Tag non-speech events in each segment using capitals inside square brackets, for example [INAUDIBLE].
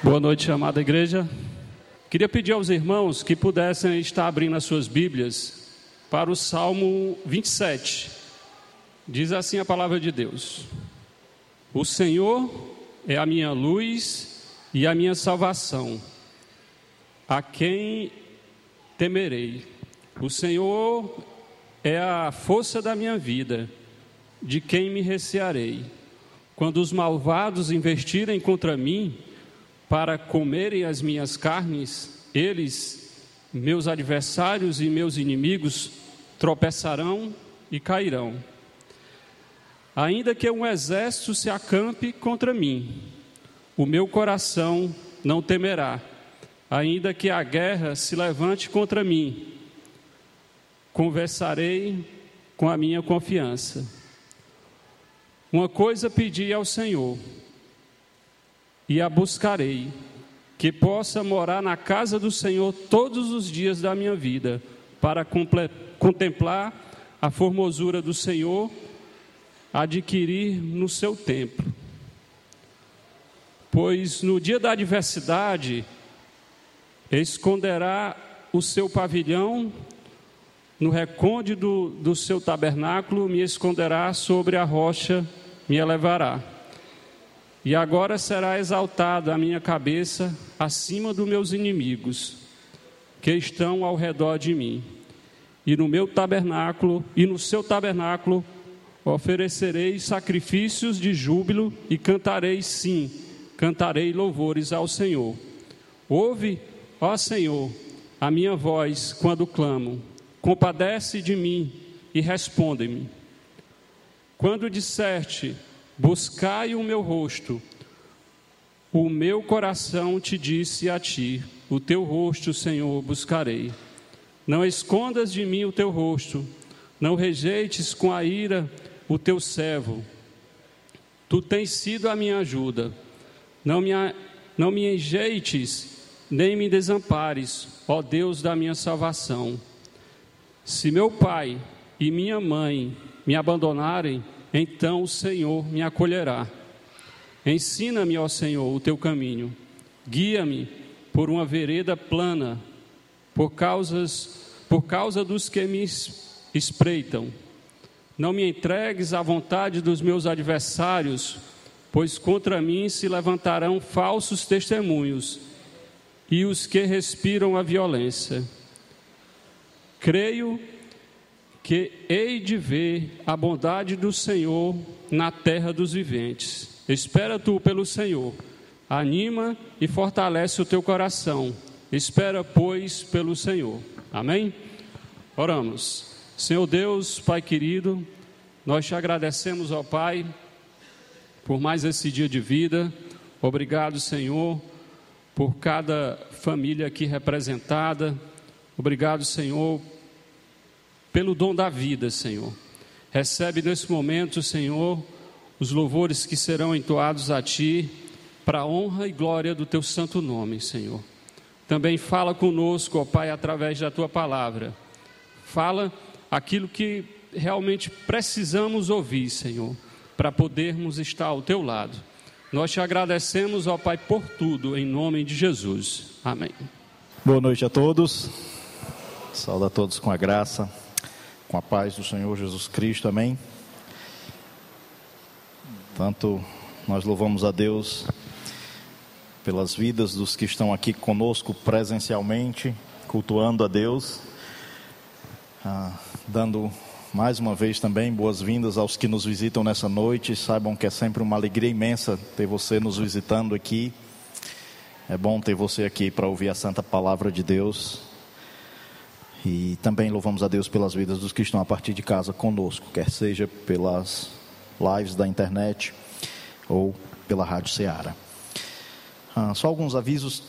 Boa noite, amada igreja. Queria pedir aos irmãos que pudessem estar abrindo as suas Bíblias para o Salmo 27. Diz assim a palavra de Deus: O Senhor é a minha luz e a minha salvação. A quem temerei? O Senhor é a força da minha vida. De quem me recearei? Quando os malvados investirem contra mim, para comerem as minhas carnes, eles, meus adversários e meus inimigos, tropeçarão e cairão. Ainda que um exército se acampe contra mim, o meu coração não temerá. Ainda que a guerra se levante contra mim, conversarei com a minha confiança. Uma coisa pedi ao Senhor e a buscarei, que possa morar na casa do Senhor todos os dias da minha vida, para contemplar a formosura do Senhor, adquirir no seu templo. Pois no dia da adversidade, esconderá o seu pavilhão, no recôndito do, do seu tabernáculo, me esconderá sobre a rocha, me elevará. E agora será exaltada a minha cabeça acima dos meus inimigos, que estão ao redor de mim. E no meu tabernáculo, e no seu tabernáculo, oferecerei sacrifícios de júbilo e cantarei sim, cantarei louvores ao Senhor. Ouve, ó Senhor, a minha voz quando clamo. Compadece de mim e responde-me. Quando disserte, Buscai o meu rosto. O meu coração te disse a ti: O teu rosto, Senhor, buscarei. Não escondas de mim o teu rosto, não rejeites com a ira o teu servo. Tu tens sido a minha ajuda. Não me, não me enjeites, nem me desampares, ó Deus da minha salvação. Se meu pai e minha mãe me abandonarem, então o Senhor me acolherá. Ensina-me, ó Senhor, o teu caminho. Guia-me por uma vereda plana, por causas, por causa dos que me espreitam. Não me entregues à vontade dos meus adversários, pois contra mim se levantarão falsos testemunhos e os que respiram a violência. Creio que hei de ver a bondade do Senhor na terra dos viventes. Espera tu pelo Senhor, anima e fortalece o teu coração. Espera, pois, pelo Senhor. Amém? Oramos. Senhor Deus, Pai querido, nós te agradecemos, ó Pai, por mais esse dia de vida. Obrigado, Senhor, por cada família aqui representada. Obrigado, Senhor, pelo dom da vida, Senhor. Recebe nesse momento, Senhor, os louvores que serão entoados a Ti, para a honra e glória do Teu santo nome, Senhor. Também fala conosco, ó Pai, através da Tua palavra. Fala aquilo que realmente precisamos ouvir, Senhor, para podermos estar ao Teu lado. Nós te agradecemos, ó Pai, por tudo, em nome de Jesus. Amém. Boa noite a todos. Saúde a todos com a graça com a paz do Senhor Jesus Cristo, amém? Tanto nós louvamos a Deus pelas vidas dos que estão aqui conosco presencialmente, cultuando a Deus, ah, dando mais uma vez também boas-vindas aos que nos visitam nessa noite. Saibam que é sempre uma alegria imensa ter você nos visitando aqui. É bom ter você aqui para ouvir a santa palavra de Deus. E também louvamos a Deus pelas vidas dos que estão a partir de casa conosco, quer seja pelas lives da internet ou pela Rádio Ceará. Ah, só alguns avisos,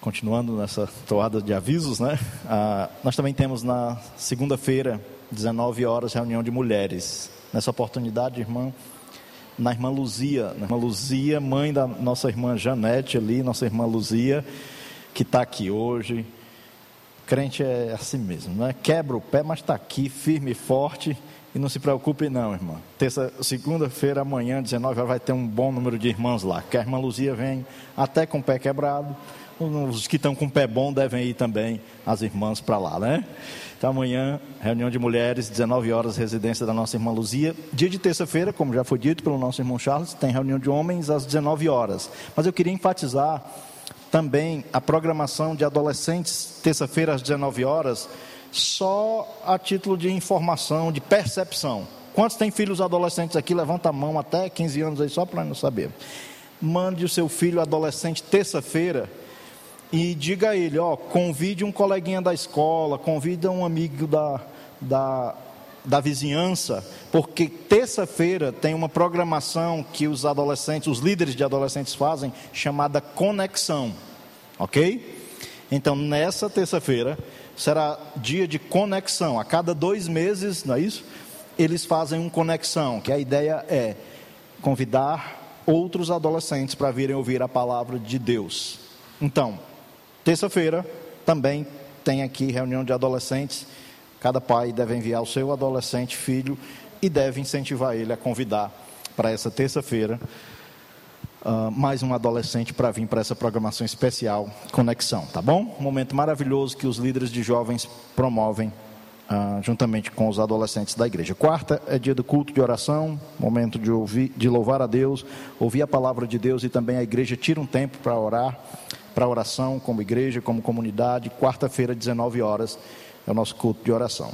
continuando nessa toada de avisos, né? Ah, nós também temos na segunda-feira, 19 horas, reunião de mulheres. Nessa oportunidade, irmã, na irmã Luzia, na irmã Luzia, mãe da nossa irmã Janete ali, nossa irmã Luzia, que está aqui hoje Crente é assim mesmo, não é? Quebra o pé, mas está aqui, firme e forte, E não se preocupe não, irmã. Terça, segunda-feira, amanhã, 19 horas, vai ter um bom número de irmãs lá. Que a irmã Luzia vem até com o pé quebrado. Os que estão com o pé bom devem ir também, as irmãs, para lá, né? Então amanhã, reunião de mulheres, 19 horas, residência da nossa irmã Luzia. Dia de terça-feira, como já foi dito pelo nosso irmão Charles, tem reunião de homens às 19 horas. Mas eu queria enfatizar também a programação de adolescentes, terça-feira às 19 horas, só a título de informação, de percepção. Quantos têm filhos adolescentes aqui? Levanta a mão até 15 anos aí, só para nós saber. Mande o seu filho adolescente terça-feira e diga a ele: ó, convide um coleguinha da escola, convide um amigo da, da, da vizinhança, porque terça-feira tem uma programação que os adolescentes, os líderes de adolescentes fazem, chamada conexão, ok? Então, nessa terça-feira, será dia de conexão. A cada dois meses, não é isso? Eles fazem uma conexão, que a ideia é convidar outros adolescentes para virem ouvir a palavra de Deus. Então, terça-feira também tem aqui reunião de adolescentes. Cada pai deve enviar o seu adolescente filho e deve incentivar ele a convidar para essa terça-feira uh, mais um adolescente para vir para essa programação especial Conexão, tá bom? Um momento maravilhoso que os líderes de jovens promovem uh, juntamente com os adolescentes da igreja. Quarta é dia do culto de oração, momento de ouvir, de louvar a Deus, ouvir a palavra de Deus e também a igreja tira um tempo para orar, para oração como igreja, como comunidade. Quarta-feira, 19 horas, é o nosso culto de oração.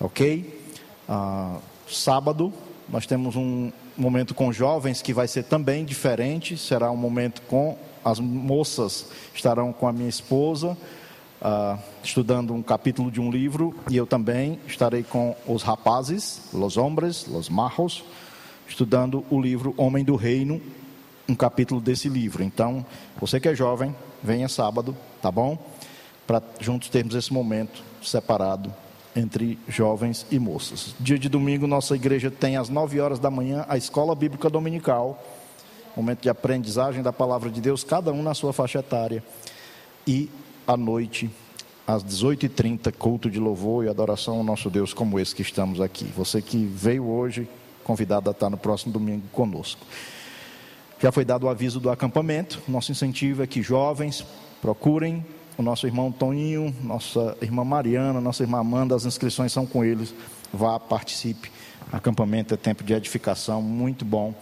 Ok? Uh, sábado, nós temos um, momento com jovens que vai ser também diferente. Será um momento com as moças estarão com a minha esposa uh, estudando um capítulo de um livro e eu também estarei com os rapazes, los hombres, los majos, estudando o livro Homem do Reino, um capítulo desse livro. Então, você que é jovem, venha sábado, tá bom? Para juntos termos esse momento separado entre jovens e moças. Dia de domingo, nossa igreja tem às 9 horas da manhã a escola bíblica dominical, momento de aprendizagem da palavra de Deus, cada um na sua faixa etária. E à noite, às 18h30, culto de louvor e adoração ao nosso Deus, como esse que estamos aqui. Você que veio hoje, convidado a estar no próximo domingo conosco. Já foi dado o aviso do acampamento. Nosso incentivo é que jovens procurem o nosso irmão Toninho, nossa irmã Mariana, nossa irmã Amanda, as inscrições são com eles. Vá, participe. Acampamento é tempo de edificação, muito bom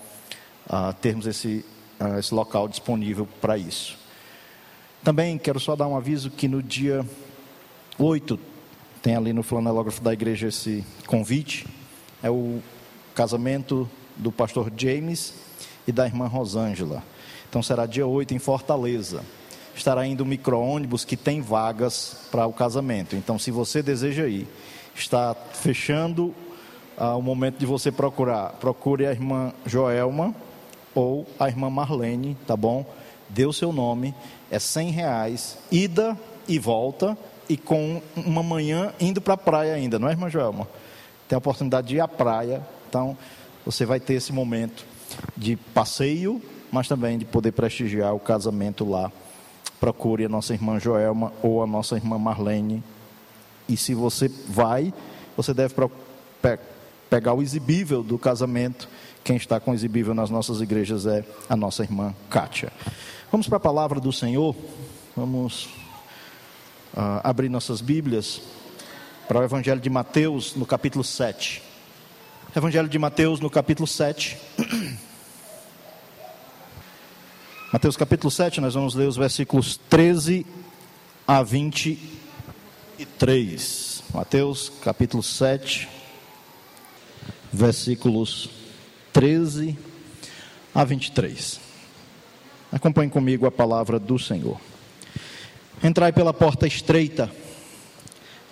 uh, termos esse, uh, esse local disponível para isso. Também quero só dar um aviso que no dia 8, tem ali no flanelógrafo da igreja esse convite, é o casamento do pastor James e da irmã Rosângela. Então será dia 8 em Fortaleza estará indo um micro-ônibus que tem vagas para o casamento. Então, se você deseja ir, está fechando ah, o momento de você procurar. Procure a irmã Joelma ou a irmã Marlene, tá bom? Dê o seu nome, é cem reais, ida e volta, e com uma manhã indo para a praia ainda, não é, irmã Joelma? Tem a oportunidade de ir à praia, então você vai ter esse momento de passeio, mas também de poder prestigiar o casamento lá procure a nossa irmã Joelma ou a nossa irmã Marlene. E se você vai, você deve pe pegar o exibível do casamento. Quem está com o exibível nas nossas igrejas é a nossa irmã Kátia. Vamos para a palavra do Senhor. Vamos uh, abrir nossas Bíblias para o Evangelho de Mateus, no capítulo 7. Evangelho de Mateus, no capítulo 7. [CLEARS THROAT] Mateus capítulo 7, nós vamos ler os versículos 13 a 23. Mateus capítulo 7, versículos 13 a 23. Acompanhe comigo a palavra do Senhor. Entrai pela porta estreita,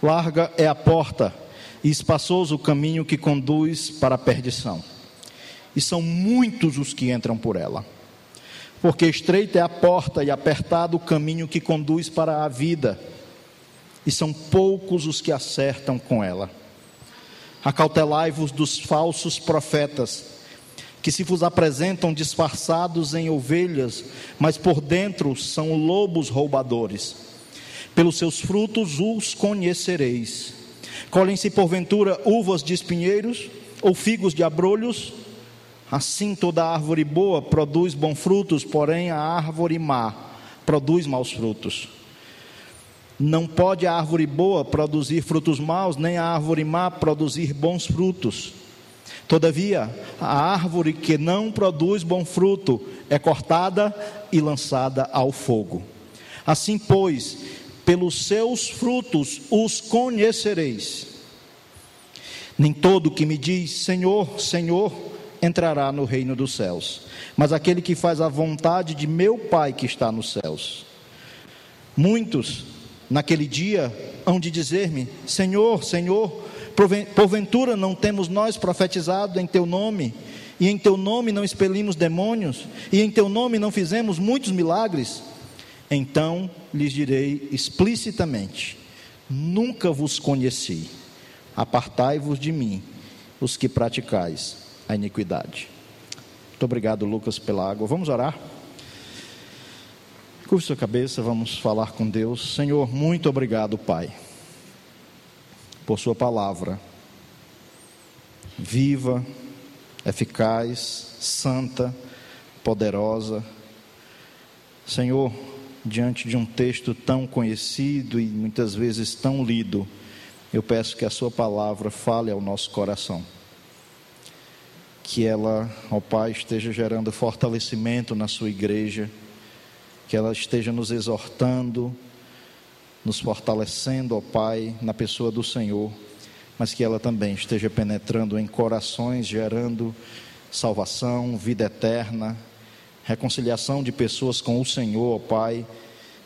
larga é a porta e espaçoso o caminho que conduz para a perdição. E são muitos os que entram por ela porque estreita é a porta e apertado o caminho que conduz para a vida, e são poucos os que acertam com ela. Acautelai-vos dos falsos profetas, que se vos apresentam disfarçados em ovelhas, mas por dentro são lobos roubadores. Pelos seus frutos os conhecereis. Colhem-se porventura uvas de espinheiros ou figos de abrolhos? Assim toda árvore boa produz bons frutos, porém a árvore má produz maus frutos. Não pode a árvore boa produzir frutos maus, nem a árvore má produzir bons frutos. Todavia, a árvore que não produz bom fruto é cortada e lançada ao fogo. Assim, pois, pelos seus frutos os conhecereis. Nem todo que me diz Senhor, Senhor, entrará no reino dos céus, mas aquele que faz a vontade de meu Pai que está nos céus. Muitos, naquele dia, hão de dizer-me: Senhor, Senhor, porventura não temos nós profetizado em teu nome, e em teu nome não expelimos demônios, e em teu nome não fizemos muitos milagres? Então lhes direi explicitamente: Nunca vos conheci, apartai-vos de mim, os que praticais a iniquidade. Muito obrigado, Lucas, pela água. Vamos orar? Curve sua cabeça, vamos falar com Deus. Senhor, muito obrigado, Pai, por Sua palavra, viva, eficaz, santa, poderosa. Senhor, diante de um texto tão conhecido e muitas vezes tão lido, eu peço que a Sua palavra fale ao nosso coração. Que ela, ó Pai, esteja gerando fortalecimento na Sua igreja, que ela esteja nos exortando, nos fortalecendo, ó Pai, na pessoa do Senhor, mas que ela também esteja penetrando em corações, gerando salvação, vida eterna, reconciliação de pessoas com o Senhor, ó Pai,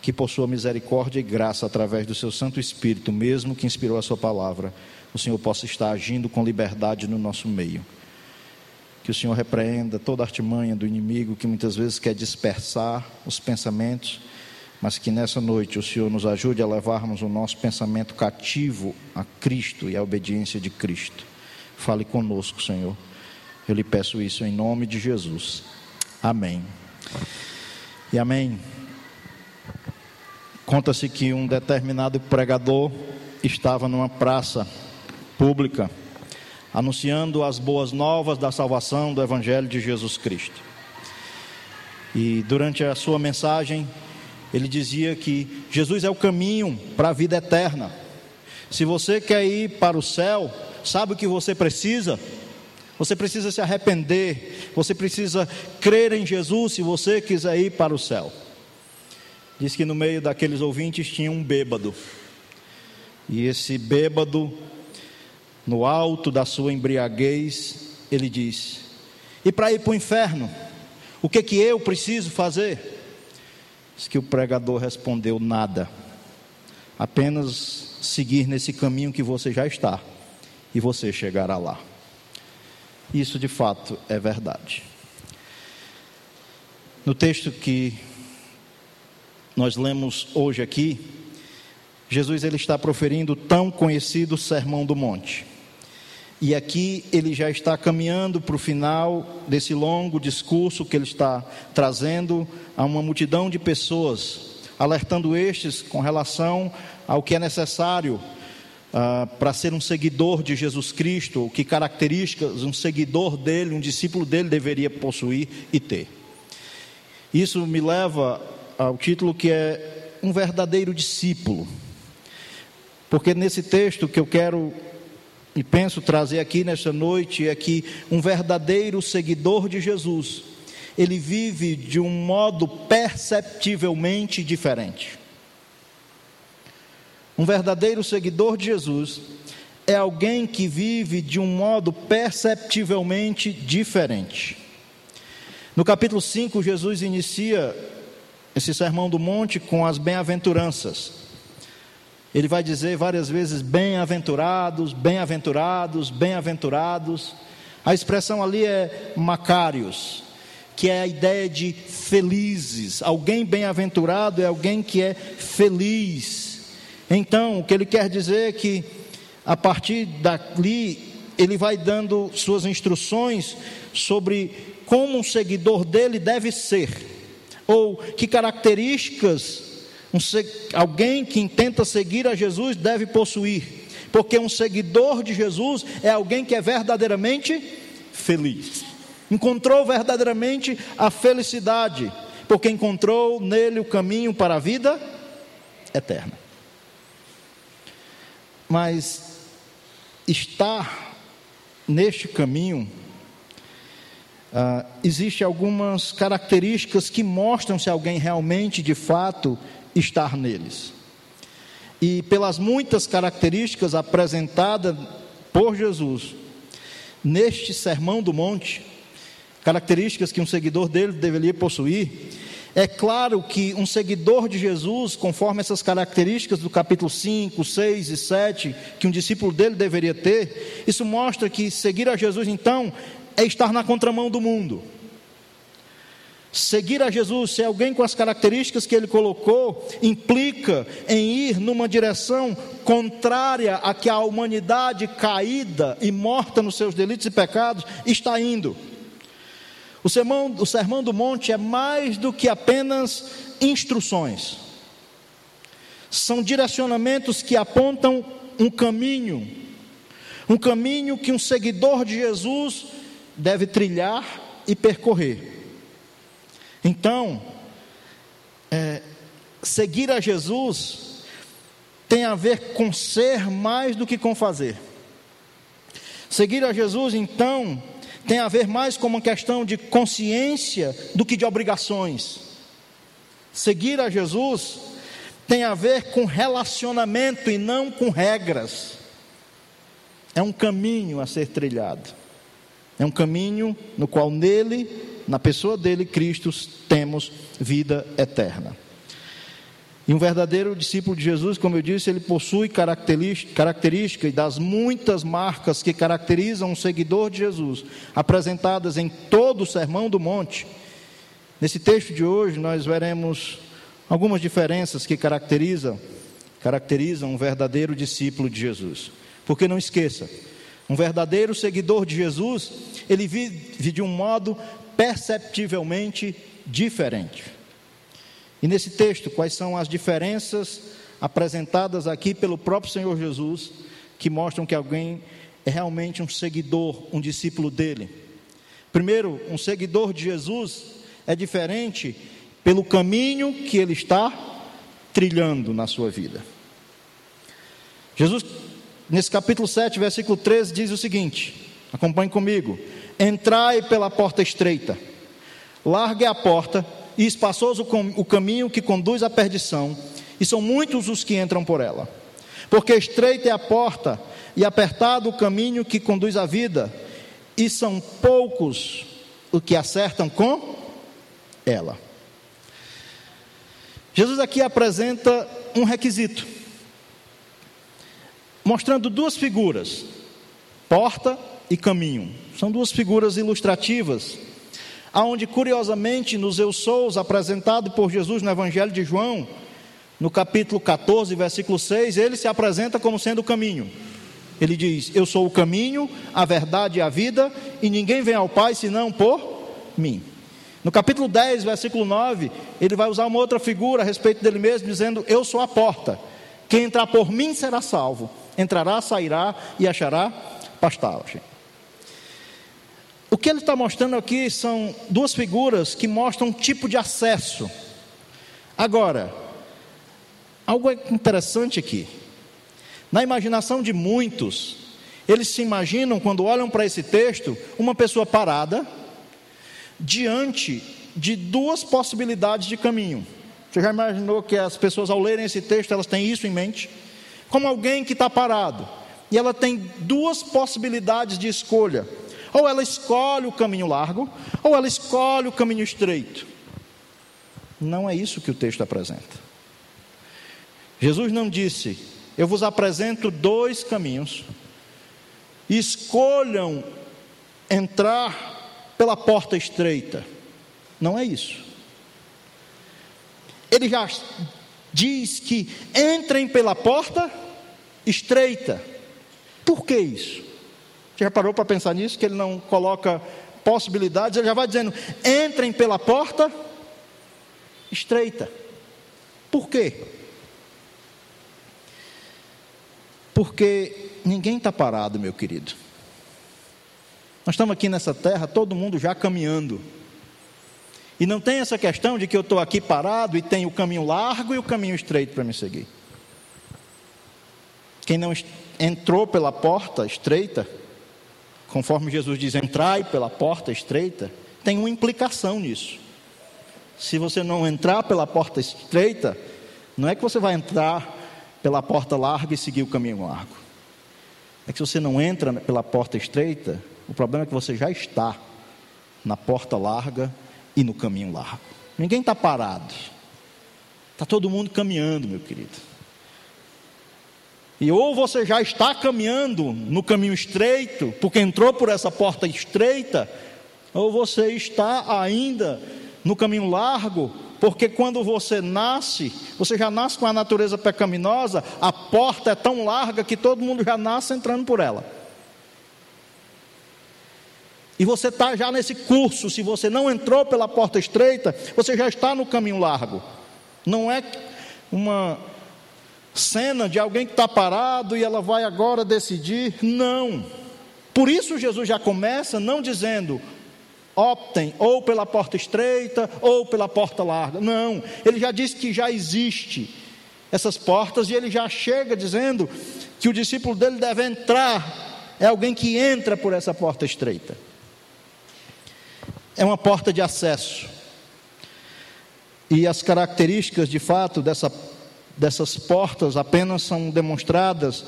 que por sua misericórdia e graça, através do seu Santo Espírito, mesmo que inspirou a sua palavra, o Senhor possa estar agindo com liberdade no nosso meio. Que o Senhor repreenda toda a artimanha do inimigo que muitas vezes quer dispersar os pensamentos, mas que nessa noite o Senhor nos ajude a levarmos o nosso pensamento cativo a Cristo e à obediência de Cristo. Fale conosco, Senhor. Eu lhe peço isso em nome de Jesus. Amém. E amém. Conta-se que um determinado pregador estava numa praça pública anunciando as boas novas da salvação do Evangelho de Jesus Cristo. E durante a sua mensagem, ele dizia que Jesus é o caminho para a vida eterna. Se você quer ir para o céu, sabe o que você precisa? Você precisa se arrepender, você precisa crer em Jesus se você quiser ir para o céu. Diz que no meio daqueles ouvintes tinha um bêbado. E esse bêbado, no alto da sua embriaguez, ele diz: E para ir para o inferno, o que que eu preciso fazer? Diz que o pregador respondeu: Nada. Apenas seguir nesse caminho que você já está, e você chegará lá. Isso de fato é verdade. No texto que nós lemos hoje aqui, Jesus ele está proferindo o tão conhecido Sermão do Monte. E aqui ele já está caminhando para o final desse longo discurso que ele está trazendo a uma multidão de pessoas, alertando estes com relação ao que é necessário ah, para ser um seguidor de Jesus Cristo, que características um seguidor dele, um discípulo dele deveria possuir e ter. Isso me leva ao título que é um verdadeiro discípulo. Porque nesse texto que eu quero e penso trazer aqui nesta noite é que um verdadeiro seguidor de Jesus, ele vive de um modo perceptivelmente diferente. Um verdadeiro seguidor de Jesus é alguém que vive de um modo perceptivelmente diferente. No capítulo 5, Jesus inicia esse sermão do monte com as bem-aventuranças. Ele vai dizer várias vezes: bem-aventurados, bem-aventurados, bem-aventurados. A expressão ali é macários, que é a ideia de felizes. Alguém bem-aventurado é alguém que é feliz. Então, o que ele quer dizer é que, a partir dali, ele vai dando suas instruções sobre como um seguidor dele deve ser, ou que características um, alguém que intenta seguir a Jesus deve possuir, porque um seguidor de Jesus é alguém que é verdadeiramente feliz. Encontrou verdadeiramente a felicidade, porque encontrou nele o caminho para a vida eterna. Mas estar neste caminho Uh, Existem algumas características que mostram se alguém realmente, de fato, estar neles. E pelas muitas características apresentadas por Jesus neste Sermão do Monte, características que um seguidor dele deveria possuir, é claro que um seguidor de Jesus, conforme essas características do capítulo 5, 6 e 7, que um discípulo dele deveria ter, isso mostra que seguir a Jesus, então, é estar na contramão do mundo. Seguir a Jesus, ser alguém com as características que ele colocou, implica em ir numa direção contrária a que a humanidade caída e morta nos seus delitos e pecados está indo. O sermão, o sermão do Monte é mais do que apenas instruções, são direcionamentos que apontam um caminho, um caminho que um seguidor de Jesus deve trilhar e percorrer. Então, é, seguir a Jesus tem a ver com ser mais do que com fazer. Seguir a Jesus, então, tem a ver mais com uma questão de consciência do que de obrigações. Seguir a Jesus tem a ver com relacionamento e não com regras. É um caminho a ser trilhado. É um caminho no qual nele, na pessoa dele, Cristo, temos vida eterna. E um verdadeiro discípulo de Jesus, como eu disse, ele possui características das muitas marcas que caracterizam um seguidor de Jesus, apresentadas em todo o Sermão do Monte. Nesse texto de hoje, nós veremos algumas diferenças que caracterizam, caracterizam um verdadeiro discípulo de Jesus. Porque não esqueça, um verdadeiro seguidor de Jesus, ele vive de um modo perceptivelmente diferente. E nesse texto, quais são as diferenças apresentadas aqui pelo próprio Senhor Jesus, que mostram que alguém é realmente um seguidor, um discípulo dele? Primeiro, um seguidor de Jesus é diferente pelo caminho que ele está trilhando na sua vida. Jesus nesse capítulo 7, versículo 13, diz o seguinte: acompanhe comigo. Entrai pela porta estreita, largue a porta, e espaçoso o caminho que conduz à perdição, e são muitos os que entram por ela. Porque estreita é a porta, e apertado o caminho que conduz à vida, e são poucos os que acertam com ela. Jesus aqui apresenta um requisito mostrando duas figuras, porta e caminho. São duas figuras ilustrativas, aonde curiosamente nos Eu Sous, apresentado por Jesus no Evangelho de João, no capítulo 14, versículo 6, ele se apresenta como sendo o caminho. Ele diz: Eu sou o caminho, a verdade e a vida, e ninguém vem ao Pai senão por mim. No capítulo 10, versículo 9, ele vai usar uma outra figura a respeito dele mesmo, dizendo: Eu sou a porta. Quem entrar por mim será salvo entrará, sairá e achará pastagem. O que ele está mostrando aqui são duas figuras que mostram um tipo de acesso. Agora, algo interessante aqui. Na imaginação de muitos, eles se imaginam, quando olham para esse texto, uma pessoa parada diante de duas possibilidades de caminho. Você já imaginou que as pessoas, ao lerem esse texto, elas têm isso em mente? como alguém que está parado. E ela tem duas possibilidades de escolha: ou ela escolhe o caminho largo, ou ela escolhe o caminho estreito. Não é isso que o texto apresenta. Jesus não disse: Eu vos apresento dois caminhos, escolham entrar pela porta estreita. Não é isso. Ele já diz que entrem pela porta estreita. Por que isso? Você já parou para pensar nisso? Que ele não coloca possibilidades, ele já vai dizendo: entrem pela porta estreita. Por quê? Porque ninguém está parado, meu querido. Nós estamos aqui nessa terra, todo mundo já caminhando. E não tem essa questão de que eu estou aqui parado e tem o caminho largo e o caminho estreito para me seguir. Quem não entrou pela porta estreita, conforme Jesus diz, entrai pela porta estreita, tem uma implicação nisso. Se você não entrar pela porta estreita, não é que você vai entrar pela porta larga e seguir o caminho largo. É que se você não entra pela porta estreita, o problema é que você já está na porta larga e no caminho largo. Ninguém está parado. Está todo mundo caminhando, meu querido. E ou você já está caminhando no caminho estreito, porque entrou por essa porta estreita, ou você está ainda no caminho largo, porque quando você nasce, você já nasce com a natureza pecaminosa, a porta é tão larga que todo mundo já nasce entrando por ela. E você está já nesse curso, se você não entrou pela porta estreita, você já está no caminho largo. Não é uma cena de alguém que está parado e ela vai agora decidir. Não. Por isso Jesus já começa não dizendo, optem ou pela porta estreita ou pela porta larga. Não, ele já disse que já existe essas portas e ele já chega dizendo que o discípulo dele deve entrar, é alguém que entra por essa porta estreita. É uma porta de acesso. E as características de fato dessa, dessas portas apenas são demonstradas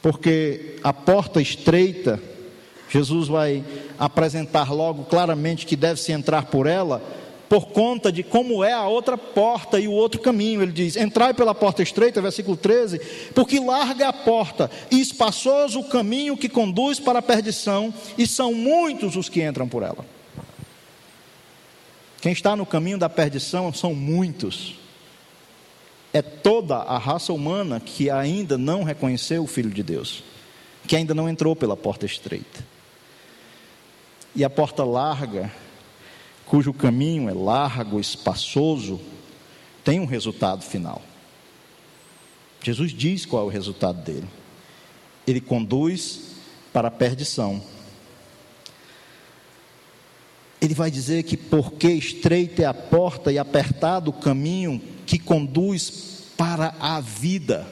porque a porta estreita Jesus vai apresentar logo claramente que deve-se entrar por ela, por conta de como é a outra porta e o outro caminho. Ele diz: Entrai pela porta estreita, versículo 13, porque larga a porta e espaçoso o caminho que conduz para a perdição, e são muitos os que entram por ela. Quem está no caminho da perdição são muitos. É toda a raça humana que ainda não reconheceu o Filho de Deus, que ainda não entrou pela porta estreita e a porta larga, cujo caminho é largo, espaçoso, tem um resultado final. Jesus diz qual é o resultado dele. Ele conduz para a perdição. Ele vai dizer que porque estreita é a porta e apertado o caminho que conduz para a vida.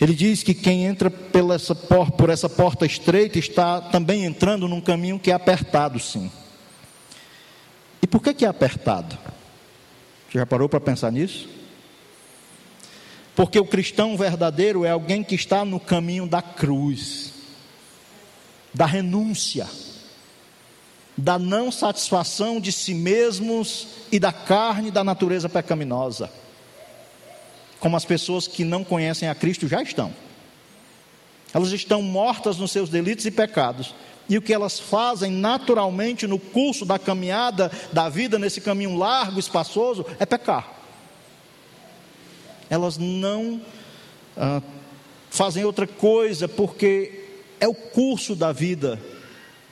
Ele diz que quem entra pela essa, por essa porta estreita está também entrando num caminho que é apertado, sim. E por que, que é apertado? Você já parou para pensar nisso? Porque o cristão verdadeiro é alguém que está no caminho da cruz, da renúncia, da não satisfação de si mesmos e da carne da natureza pecaminosa como as pessoas que não conhecem a Cristo já estão. Elas estão mortas nos seus delitos e pecados. E o que elas fazem naturalmente no curso da caminhada da vida, nesse caminho largo, espaçoso, é pecar. Elas não ah, fazem outra coisa porque é o curso da vida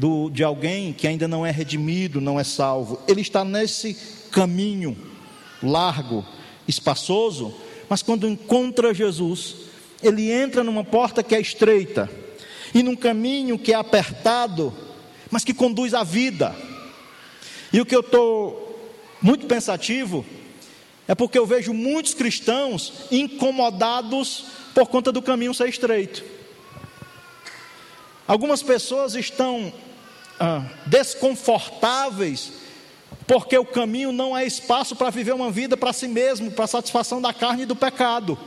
do, de alguém que ainda não é redimido, não é salvo. Ele está nesse caminho largo, espaçoso, mas quando encontra Jesus, ele entra numa porta que é estreita e num caminho que é apertado, mas que conduz à vida. E o que eu estou muito pensativo é porque eu vejo muitos cristãos incomodados por conta do caminho ser estreito. Algumas pessoas estão desconfortáveis porque o caminho não é espaço para viver uma vida para si mesmo, para satisfação da carne e do pecado.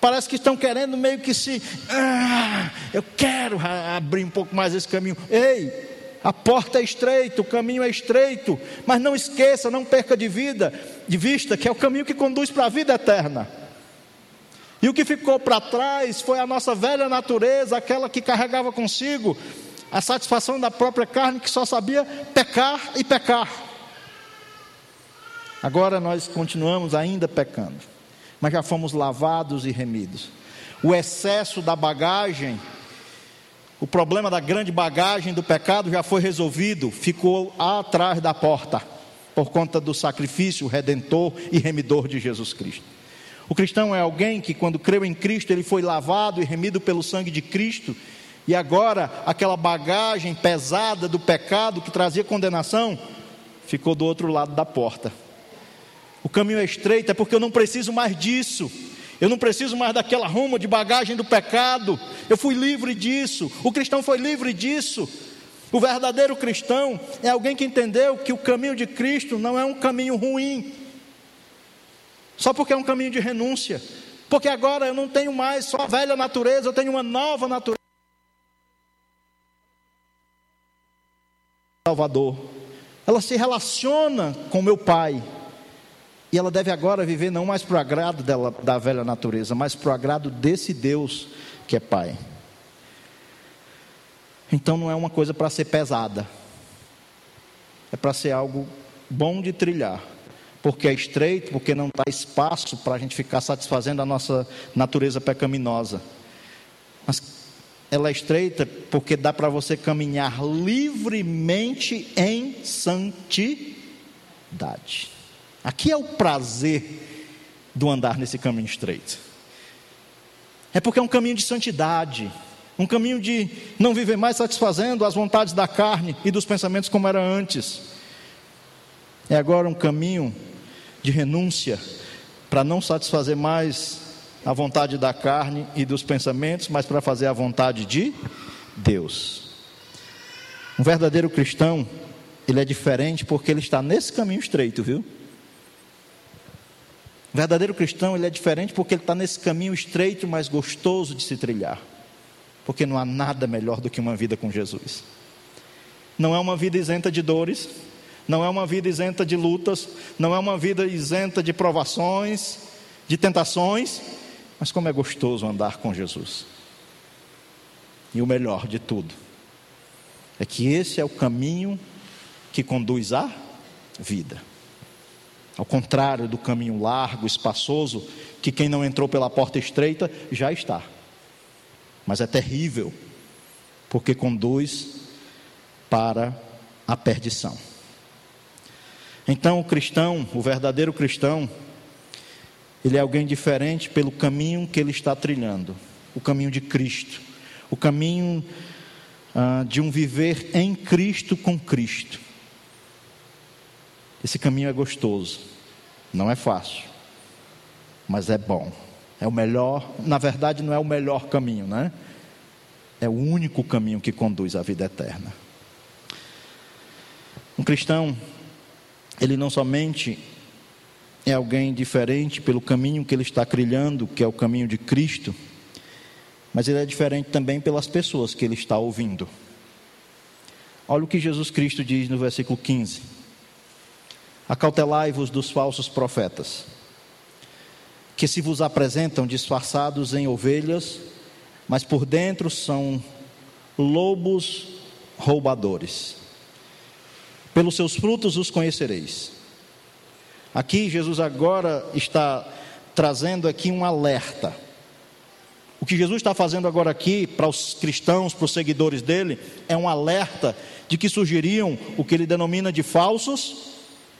Parece que estão querendo meio que se, ah, eu quero abrir um pouco mais esse caminho. Ei, a porta é estreita, o caminho é estreito, mas não esqueça, não perca de vida, de vista que é o caminho que conduz para a vida eterna. E o que ficou para trás foi a nossa velha natureza, aquela que carregava consigo a satisfação da própria carne que só sabia pecar e pecar. Agora nós continuamos ainda pecando, mas já fomos lavados e remidos. O excesso da bagagem, o problema da grande bagagem do pecado já foi resolvido, ficou atrás da porta, por conta do sacrifício redentor e remidor de Jesus Cristo. O cristão é alguém que, quando creu em Cristo, ele foi lavado e remido pelo sangue de Cristo, e agora aquela bagagem pesada do pecado que trazia condenação ficou do outro lado da porta. O caminho é estreito, é porque eu não preciso mais disso. Eu não preciso mais daquela ruma de bagagem do pecado. Eu fui livre disso. O cristão foi livre disso. O verdadeiro cristão é alguém que entendeu que o caminho de Cristo não é um caminho ruim, só porque é um caminho de renúncia. Porque agora eu não tenho mais só a velha natureza, eu tenho uma nova natureza. Salvador. Ela se relaciona com meu Pai. E ela deve agora viver não mais para o agrado dela, da velha natureza, mas para o agrado desse Deus que é Pai. Então não é uma coisa para ser pesada, é para ser algo bom de trilhar, porque é estreito, porque não dá espaço para a gente ficar satisfazendo a nossa natureza pecaminosa. Mas ela é estreita porque dá para você caminhar livremente em santidade. Aqui é o prazer do andar nesse caminho estreito. É porque é um caminho de santidade, um caminho de não viver mais satisfazendo as vontades da carne e dos pensamentos como era antes. É agora um caminho de renúncia para não satisfazer mais a vontade da carne e dos pensamentos, mas para fazer a vontade de Deus. Um verdadeiro cristão, ele é diferente porque ele está nesse caminho estreito, viu? O verdadeiro cristão, ele é diferente porque ele está nesse caminho estreito, mas gostoso de se trilhar. Porque não há nada melhor do que uma vida com Jesus. Não é uma vida isenta de dores, não é uma vida isenta de lutas, não é uma vida isenta de provações, de tentações, mas como é gostoso andar com Jesus. E o melhor de tudo é que esse é o caminho que conduz à vida. Ao contrário do caminho largo, espaçoso, que quem não entrou pela porta estreita já está. Mas é terrível, porque conduz para a perdição. Então, o cristão, o verdadeiro cristão, ele é alguém diferente pelo caminho que ele está trilhando o caminho de Cristo, o caminho ah, de um viver em Cristo com Cristo. Esse caminho é gostoso, não é fácil, mas é bom. É o melhor, na verdade, não é o melhor caminho, né? É o único caminho que conduz à vida eterna. Um cristão, ele não somente é alguém diferente pelo caminho que ele está trilhando, que é o caminho de Cristo, mas ele é diferente também pelas pessoas que ele está ouvindo. Olha o que Jesus Cristo diz no versículo 15: Acautelai-vos dos falsos profetas, que se vos apresentam disfarçados em ovelhas, mas por dentro são lobos roubadores. Pelos seus frutos os conhecereis. Aqui Jesus agora está trazendo aqui um alerta. O que Jesus está fazendo agora aqui para os cristãos, para os seguidores dele, é um alerta de que surgiriam o que ele denomina de falsos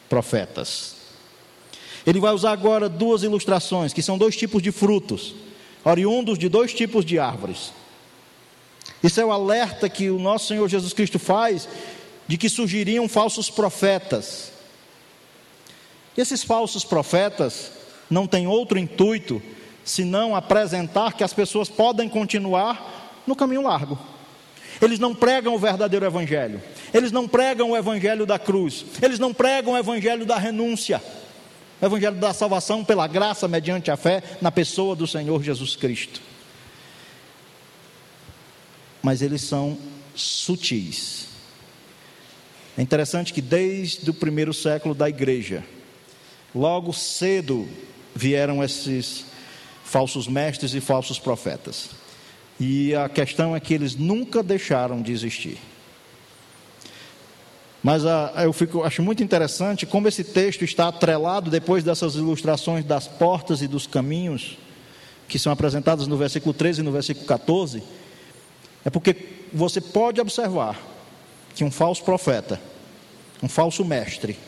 profetas. Ele vai usar agora duas ilustrações, que são dois tipos de frutos, oriundos de dois tipos de árvores. Isso é o alerta que o nosso Senhor Jesus Cristo faz de que surgiriam falsos profetas. E esses falsos profetas não têm outro intuito senão apresentar que as pessoas podem continuar no caminho largo. Eles não pregam o verdadeiro evangelho. Eles não pregam o evangelho da cruz. Eles não pregam o evangelho da renúncia. O evangelho da salvação pela graça mediante a fé na pessoa do Senhor Jesus Cristo. Mas eles são sutis. É interessante que desde o primeiro século da igreja, logo cedo vieram esses falsos mestres e falsos profetas. E a questão é que eles nunca deixaram de existir. Mas a, eu fico, acho muito interessante como esse texto está atrelado depois dessas ilustrações das portas e dos caminhos, que são apresentadas no versículo 13 e no versículo 14. É porque você pode observar que um falso profeta, um falso mestre,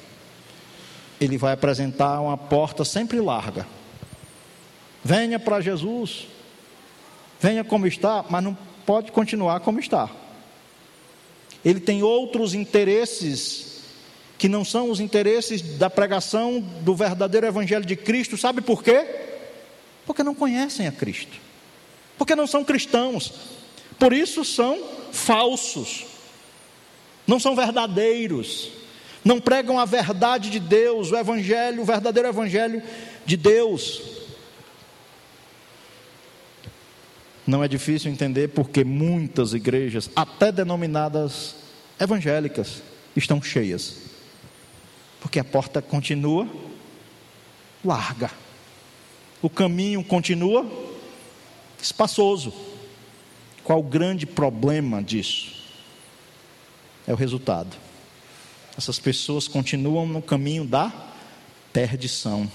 ele vai apresentar uma porta sempre larga Venha para Jesus. Venha como está, mas não pode continuar como está. Ele tem outros interesses que não são os interesses da pregação do verdadeiro evangelho de Cristo. Sabe por quê? Porque não conhecem a Cristo. Porque não são cristãos. Por isso são falsos. Não são verdadeiros. Não pregam a verdade de Deus, o evangelho, o verdadeiro evangelho de Deus. Não é difícil entender porque muitas igrejas, até denominadas evangélicas, estão cheias. Porque a porta continua larga. O caminho continua espaçoso. Qual o grande problema disso? É o resultado. Essas pessoas continuam no caminho da perdição,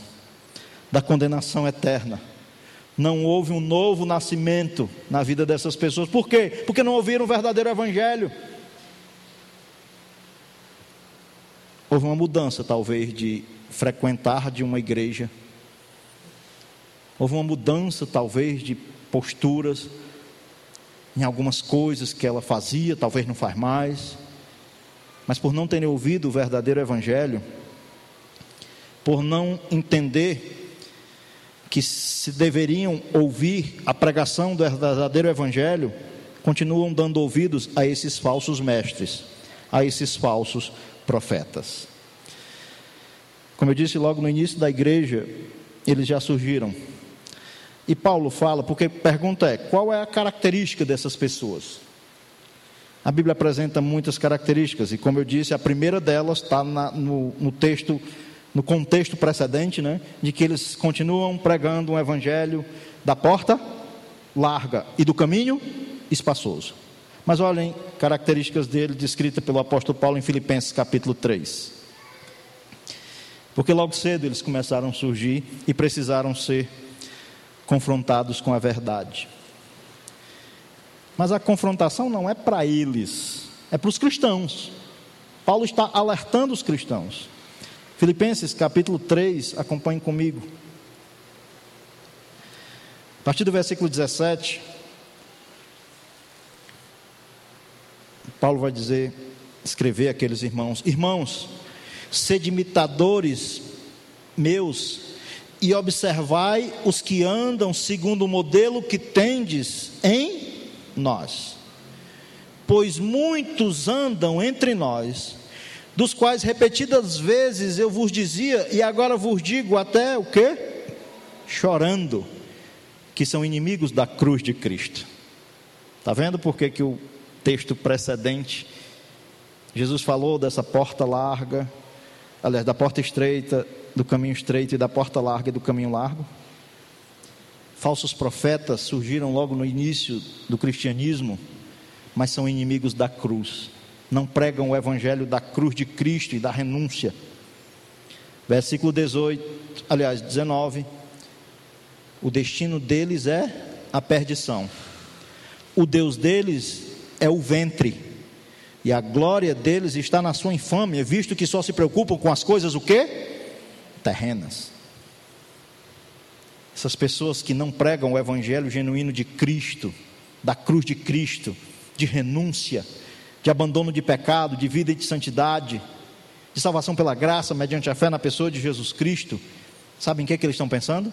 da condenação eterna não houve um novo nascimento na vida dessas pessoas. Por quê? Porque não ouviram o verdadeiro evangelho. Houve uma mudança, talvez, de frequentar de uma igreja. Houve uma mudança, talvez, de posturas em algumas coisas que ela fazia, talvez não faz mais. Mas por não terem ouvido o verdadeiro evangelho, por não entender que se deveriam ouvir a pregação do verdadeiro evangelho, continuam dando ouvidos a esses falsos mestres, a esses falsos profetas. Como eu disse logo no início da igreja, eles já surgiram. E Paulo fala, porque pergunta é: qual é a característica dessas pessoas? A Bíblia apresenta muitas características, e como eu disse, a primeira delas está no, no texto no contexto precedente, né, de que eles continuam pregando um evangelho da porta larga e do caminho espaçoso. Mas olhem características dele descritas pelo apóstolo Paulo em Filipenses capítulo 3. Porque logo cedo eles começaram a surgir e precisaram ser confrontados com a verdade. Mas a confrontação não é para eles, é para os cristãos. Paulo está alertando os cristãos. Filipenses capítulo 3, acompanhe comigo. A partir do versículo 17, Paulo vai dizer, escrever àqueles irmãos: Irmãos, sede imitadores meus e observai os que andam segundo o modelo que tendes em nós. Pois muitos andam entre nós dos quais repetidas vezes eu vos dizia, e agora vos digo até o que? Chorando, que são inimigos da cruz de Cristo. Está vendo por que, que o texto precedente, Jesus falou dessa porta larga, aliás, da porta estreita, do caminho estreito e da porta larga e do caminho largo? Falsos profetas surgiram logo no início do cristianismo, mas são inimigos da cruz não pregam o evangelho da cruz de Cristo e da renúncia. Versículo 18, aliás, 19. O destino deles é a perdição. O Deus deles é o ventre. E a glória deles está na sua infâmia, visto que só se preocupam com as coisas o quê? Terrenas. Essas pessoas que não pregam o evangelho genuíno de Cristo, da cruz de Cristo, de renúncia, de abandono de pecado, de vida e de santidade, de salvação pela graça, mediante a fé na pessoa de Jesus Cristo, sabem o que, é que eles estão pensando?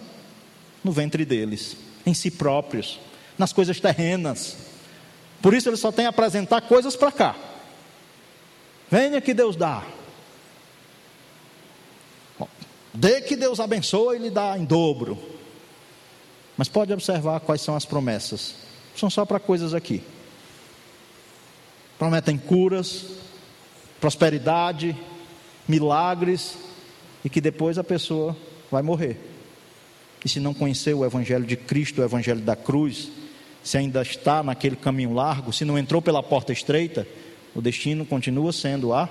No ventre deles, em si próprios, nas coisas terrenas. Por isso eles só têm a apresentar coisas para cá. Venha que Deus dá. Bom, dê que Deus abençoe e lhe dá em dobro. Mas pode observar quais são as promessas. São só para coisas aqui prometem curas, prosperidade, milagres, e que depois a pessoa vai morrer. E se não conhecer o Evangelho de Cristo, o Evangelho da cruz, se ainda está naquele caminho largo, se não entrou pela porta estreita, o destino continua sendo a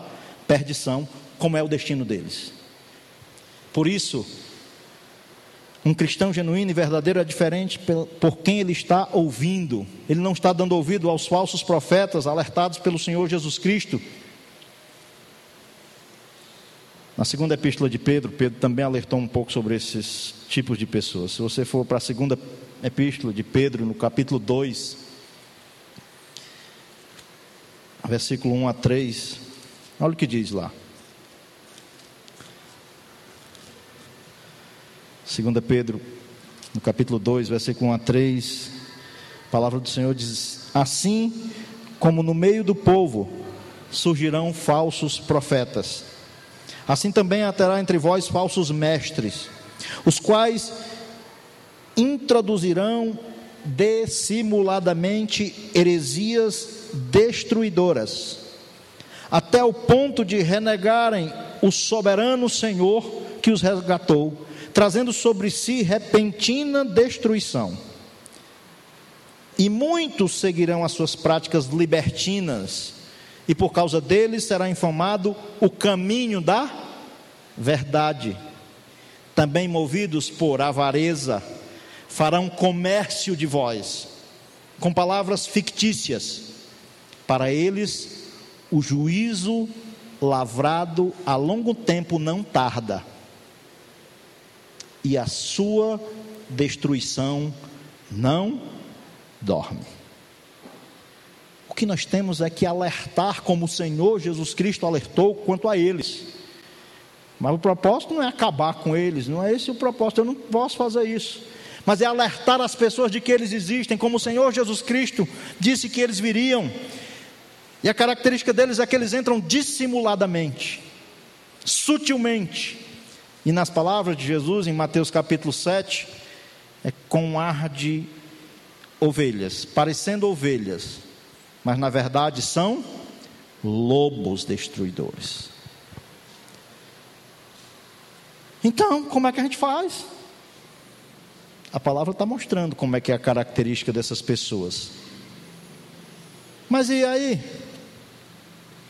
perdição, como é o destino deles. Por isso, um cristão genuíno e verdadeiro é diferente por quem ele está ouvindo. Ele não está dando ouvido aos falsos profetas alertados pelo Senhor Jesus Cristo. Na segunda epístola de Pedro, Pedro também alertou um pouco sobre esses tipos de pessoas. Se você for para a segunda epístola de Pedro, no capítulo 2, versículo 1 a 3, olha o que diz lá. Segunda Pedro, no capítulo 2, versículo 1 a 3, a palavra do Senhor diz: Assim como no meio do povo surgirão falsos profetas, assim também terá entre vós falsos mestres, os quais introduzirão dissimuladamente heresias destruidoras, até o ponto de renegarem o soberano Senhor que os resgatou, trazendo sobre si repentina destruição. E muitos seguirão as suas práticas libertinas, e por causa deles será infamado o caminho da verdade. Também movidos por avareza, farão comércio de vós, com palavras fictícias. Para eles, o juízo lavrado a longo tempo não tarda, e a sua destruição não dorme. O que nós temos é que alertar como o Senhor Jesus Cristo alertou quanto a eles. Mas o propósito não é acabar com eles, não é esse o propósito, eu não posso fazer isso. Mas é alertar as pessoas de que eles existem, como o Senhor Jesus Cristo disse que eles viriam. E a característica deles é que eles entram dissimuladamente, sutilmente. E nas palavras de Jesus, em Mateus capítulo 7, é com ar de ovelhas, parecendo ovelhas, mas na verdade são lobos destruidores. Então, como é que a gente faz? A palavra está mostrando como é que é a característica dessas pessoas. Mas e aí?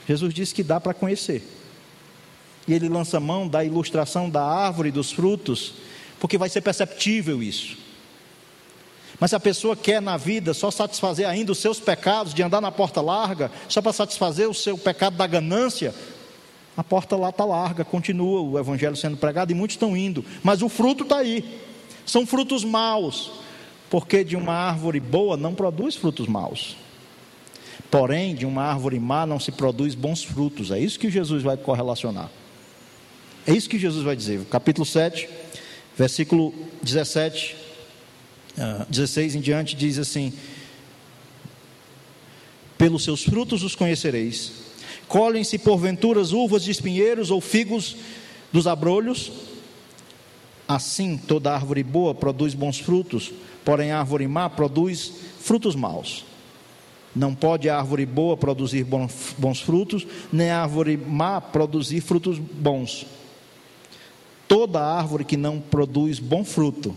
Jesus disse que dá para conhecer. E ele lança mão da ilustração da árvore dos frutos, porque vai ser perceptível isso. Mas se a pessoa quer na vida só satisfazer ainda os seus pecados, de andar na porta larga, só para satisfazer o seu pecado da ganância, a porta lá está larga, continua o evangelho sendo pregado e muitos estão indo, mas o fruto está aí. São frutos maus, porque de uma árvore boa não produz frutos maus. Porém, de uma árvore má não se produz bons frutos. É isso que Jesus vai correlacionar. É isso que Jesus vai dizer. Capítulo 7, versículo 17 16 ah, em diante diz assim: Pelos seus frutos os conhecereis. Colhem-se porventura uvas de espinheiros ou figos dos abrolhos? Assim, toda árvore boa produz bons frutos, porém a árvore má produz frutos maus. Não pode a árvore boa produzir bons frutos, nem a árvore má produzir frutos bons. Toda árvore que não produz bom fruto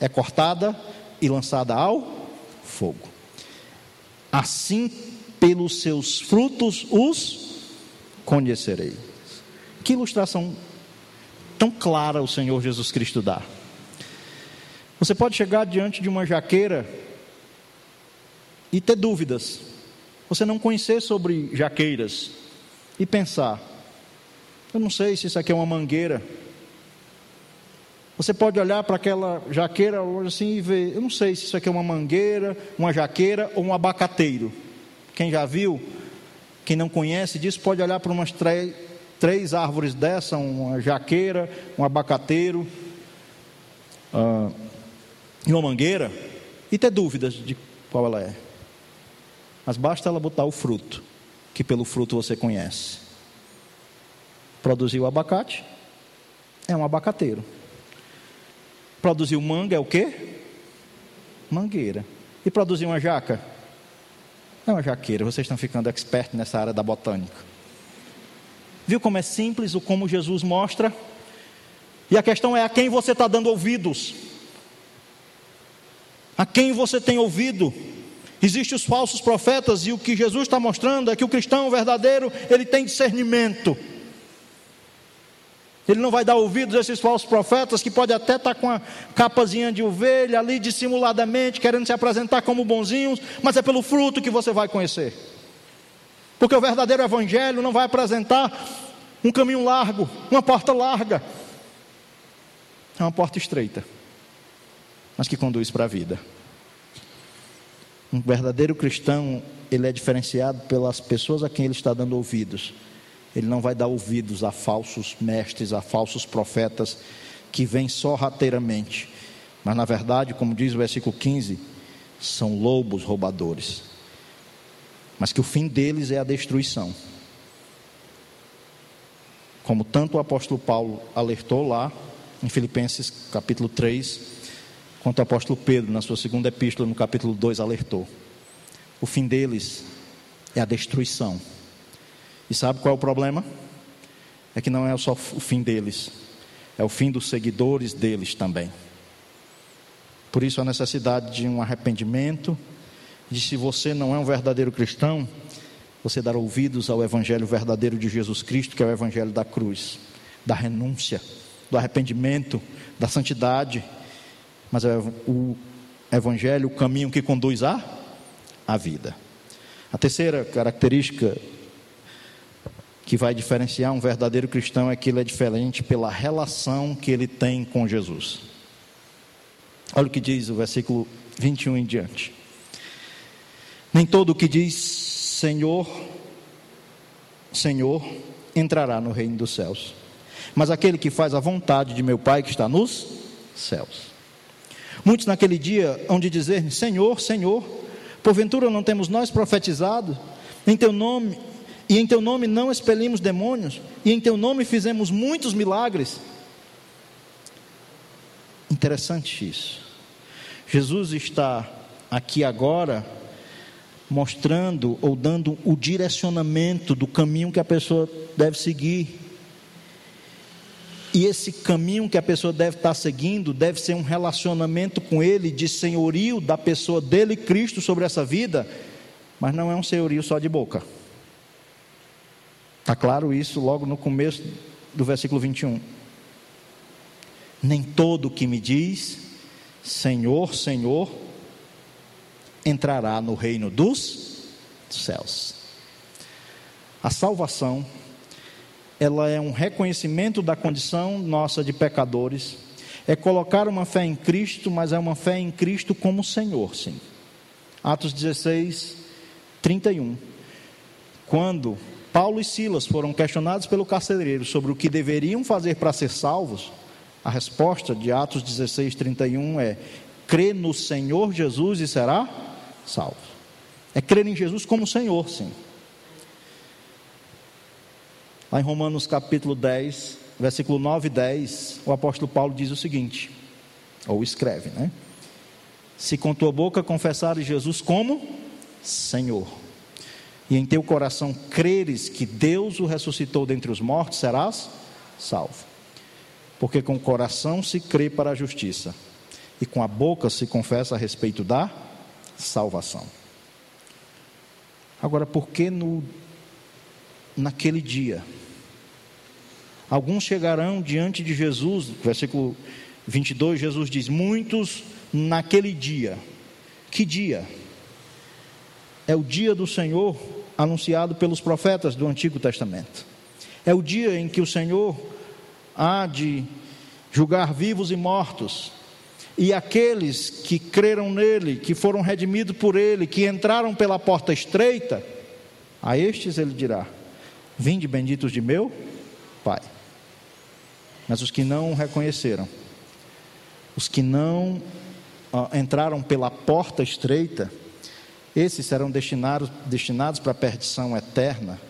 é cortada e lançada ao fogo. Assim, pelos seus frutos os conhecerei. Que ilustração tão clara o Senhor Jesus Cristo dá. Você pode chegar diante de uma jaqueira e ter dúvidas. Você não conhecer sobre jaqueiras e pensar: eu não sei se isso aqui é uma mangueira você pode olhar para aquela jaqueira assim e ver, eu não sei se isso aqui é uma mangueira, uma jaqueira ou um abacateiro. Quem já viu, quem não conhece disso, pode olhar para umas três, três árvores dessa, uma jaqueira, um abacateiro uh, e uma mangueira, e ter dúvidas de qual ela é. Mas basta ela botar o fruto, que pelo fruto você conhece. Produziu abacate, é um abacateiro. Produzir manga é o quê? Mangueira. E produzir uma jaca? É uma jaqueira. Vocês estão ficando expert nessa área da botânica. Viu como é simples o como Jesus mostra? E a questão é a quem você está dando ouvidos. A quem você tem ouvido? Existem os falsos profetas e o que Jesus está mostrando é que o cristão verdadeiro ele tem discernimento. Ele não vai dar ouvidos a esses falsos profetas que pode até estar tá com a capazinha de ovelha ali dissimuladamente, querendo se apresentar como bonzinhos, mas é pelo fruto que você vai conhecer. Porque o verdadeiro evangelho não vai apresentar um caminho largo, uma porta larga. É uma porta estreita, mas que conduz para a vida. Um verdadeiro cristão, ele é diferenciado pelas pessoas a quem ele está dando ouvidos. Ele não vai dar ouvidos a falsos mestres, a falsos profetas que vêm só rateiramente. Mas na verdade, como diz o versículo 15, são lobos roubadores. Mas que o fim deles é a destruição. Como tanto o apóstolo Paulo alertou lá em Filipenses capítulo 3, quanto o apóstolo Pedro na sua segunda epístola no capítulo 2 alertou. O fim deles é a destruição. E sabe qual é o problema? É que não é só o fim deles, é o fim dos seguidores deles também. Por isso a necessidade de um arrependimento, de se você não é um verdadeiro cristão, você dar ouvidos ao evangelho verdadeiro de Jesus Cristo, que é o evangelho da cruz, da renúncia, do arrependimento, da santidade, mas é o evangelho, o caminho que conduz à a vida. A terceira característica que vai diferenciar um verdadeiro cristão é que ele é diferente pela relação que ele tem com Jesus. Olha o que diz o versículo 21 em diante. Nem todo o que diz Senhor, Senhor, entrará no reino dos céus, mas aquele que faz a vontade de meu Pai que está nos céus. Muitos naquele dia hão de dizer: Senhor, Senhor, porventura não temos nós profetizado em teu nome e em teu nome não expelimos demônios, e em teu nome fizemos muitos milagres. Interessante isso. Jesus está aqui agora mostrando ou dando o direcionamento do caminho que a pessoa deve seguir. E esse caminho que a pessoa deve estar seguindo deve ser um relacionamento com Ele de senhorio da pessoa dele, Cristo, sobre essa vida, mas não é um senhorio só de boca. Está claro isso logo no começo do versículo 21. Nem todo que me diz, Senhor, Senhor, entrará no reino dos céus. A salvação, ela é um reconhecimento da condição nossa de pecadores, é colocar uma fé em Cristo, mas é uma fé em Cristo como Senhor, sim. Atos 16, 31. Quando Paulo e Silas foram questionados pelo carcereiro sobre o que deveriam fazer para ser salvos, a resposta de Atos 16, 31 é: crê no Senhor Jesus e será salvo. É crer em Jesus como Senhor, sim. Lá em Romanos capítulo 10, versículo 9 e 10, o apóstolo Paulo diz o seguinte, ou escreve, né? Se com tua boca confessares Jesus como Senhor e em teu coração creres que Deus o ressuscitou dentre os mortos, serás salvo. Porque com o coração se crê para a justiça, e com a boca se confessa a respeito da salvação. Agora, por que no, naquele dia? Alguns chegarão diante de Jesus, versículo 22, Jesus diz: Muitos naquele dia. Que dia? É o dia do Senhor anunciado pelos profetas do Antigo Testamento. É o dia em que o Senhor há de julgar vivos e mortos. E aqueles que creram nele, que foram redimidos por ele, que entraram pela porta estreita, a estes ele dirá: Vinde benditos de meu Pai. Mas os que não o reconheceram, os que não uh, entraram pela porta estreita, esses serão destinados, destinados para a perdição eterna.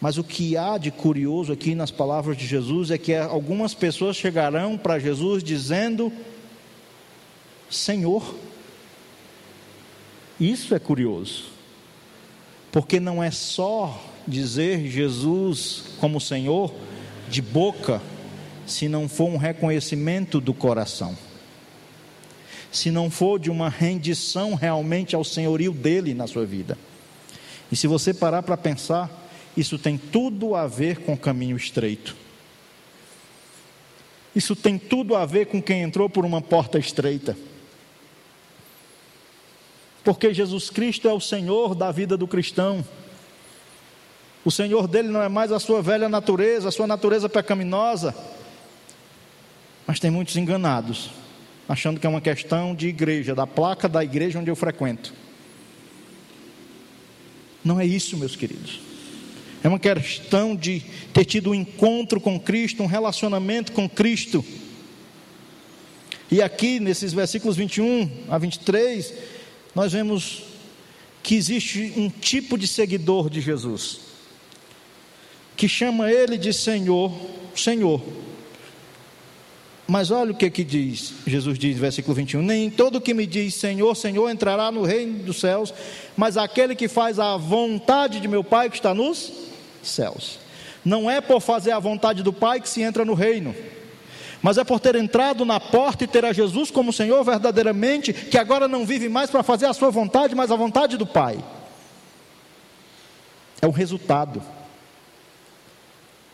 Mas o que há de curioso aqui nas palavras de Jesus é que algumas pessoas chegarão para Jesus dizendo: Senhor. Isso é curioso, porque não é só dizer Jesus como Senhor de boca, se não for um reconhecimento do coração se não for de uma rendição realmente ao senhorio dele na sua vida. E se você parar para pensar, isso tem tudo a ver com o caminho estreito. Isso tem tudo a ver com quem entrou por uma porta estreita. Porque Jesus Cristo é o Senhor da vida do cristão. O Senhor dele não é mais a sua velha natureza, a sua natureza pecaminosa. Mas tem muitos enganados, achando que é uma questão de igreja, da placa da igreja onde eu frequento. Não é isso, meus queridos. É uma questão de ter tido um encontro com Cristo, um relacionamento com Cristo. E aqui, nesses versículos 21 a 23, nós vemos que existe um tipo de seguidor de Jesus, que chama ele de Senhor, Senhor. Mas olha o que que diz, Jesus diz, versículo 21: Nem todo que me diz Senhor, Senhor entrará no reino dos céus, mas aquele que faz a vontade de meu Pai que está nos céus. Não é por fazer a vontade do Pai que se entra no reino, mas é por ter entrado na porta e ter a Jesus como Senhor verdadeiramente, que agora não vive mais para fazer a sua vontade, mas a vontade do Pai. É um resultado.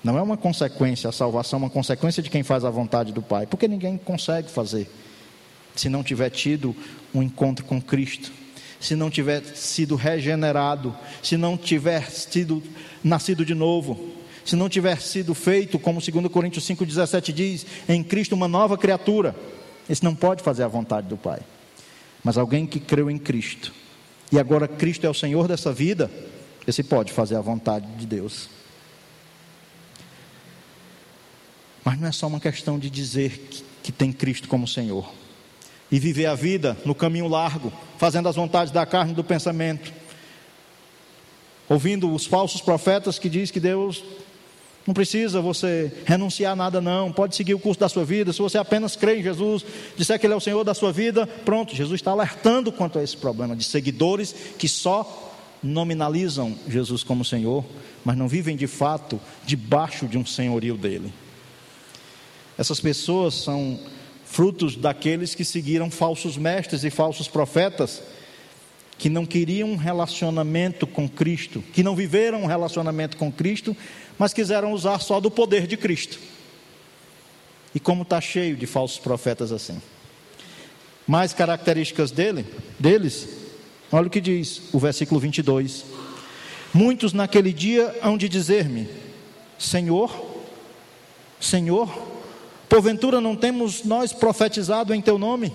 Não é uma consequência, a salvação é uma consequência de quem faz a vontade do Pai, porque ninguém consegue fazer se não tiver tido um encontro com Cristo, se não tiver sido regenerado, se não tiver sido nascido de novo, se não tiver sido feito, como 2 Coríntios 5,17 diz, em Cristo uma nova criatura, esse não pode fazer a vontade do Pai. Mas alguém que creu em Cristo, e agora Cristo é o Senhor dessa vida, esse pode fazer a vontade de Deus. Mas não é só uma questão de dizer que, que tem Cristo como Senhor e viver a vida no caminho largo, fazendo as vontades da carne e do pensamento, ouvindo os falsos profetas que diz que Deus não precisa você renunciar a nada, não. Pode seguir o curso da sua vida. Se você apenas crê em Jesus, disser que Ele é o Senhor da sua vida, pronto. Jesus está alertando quanto a esse problema de seguidores que só nominalizam Jesus como Senhor, mas não vivem de fato debaixo de um senhorio dele. Essas pessoas são frutos daqueles que seguiram falsos mestres e falsos profetas, que não queriam um relacionamento com Cristo, que não viveram um relacionamento com Cristo, mas quiseram usar só do poder de Cristo. E como está cheio de falsos profetas assim. Mais características dele, deles, olha o que diz o versículo 22. Muitos naquele dia hão de dizer-me: Senhor, Senhor, Porventura não temos nós profetizado em teu nome?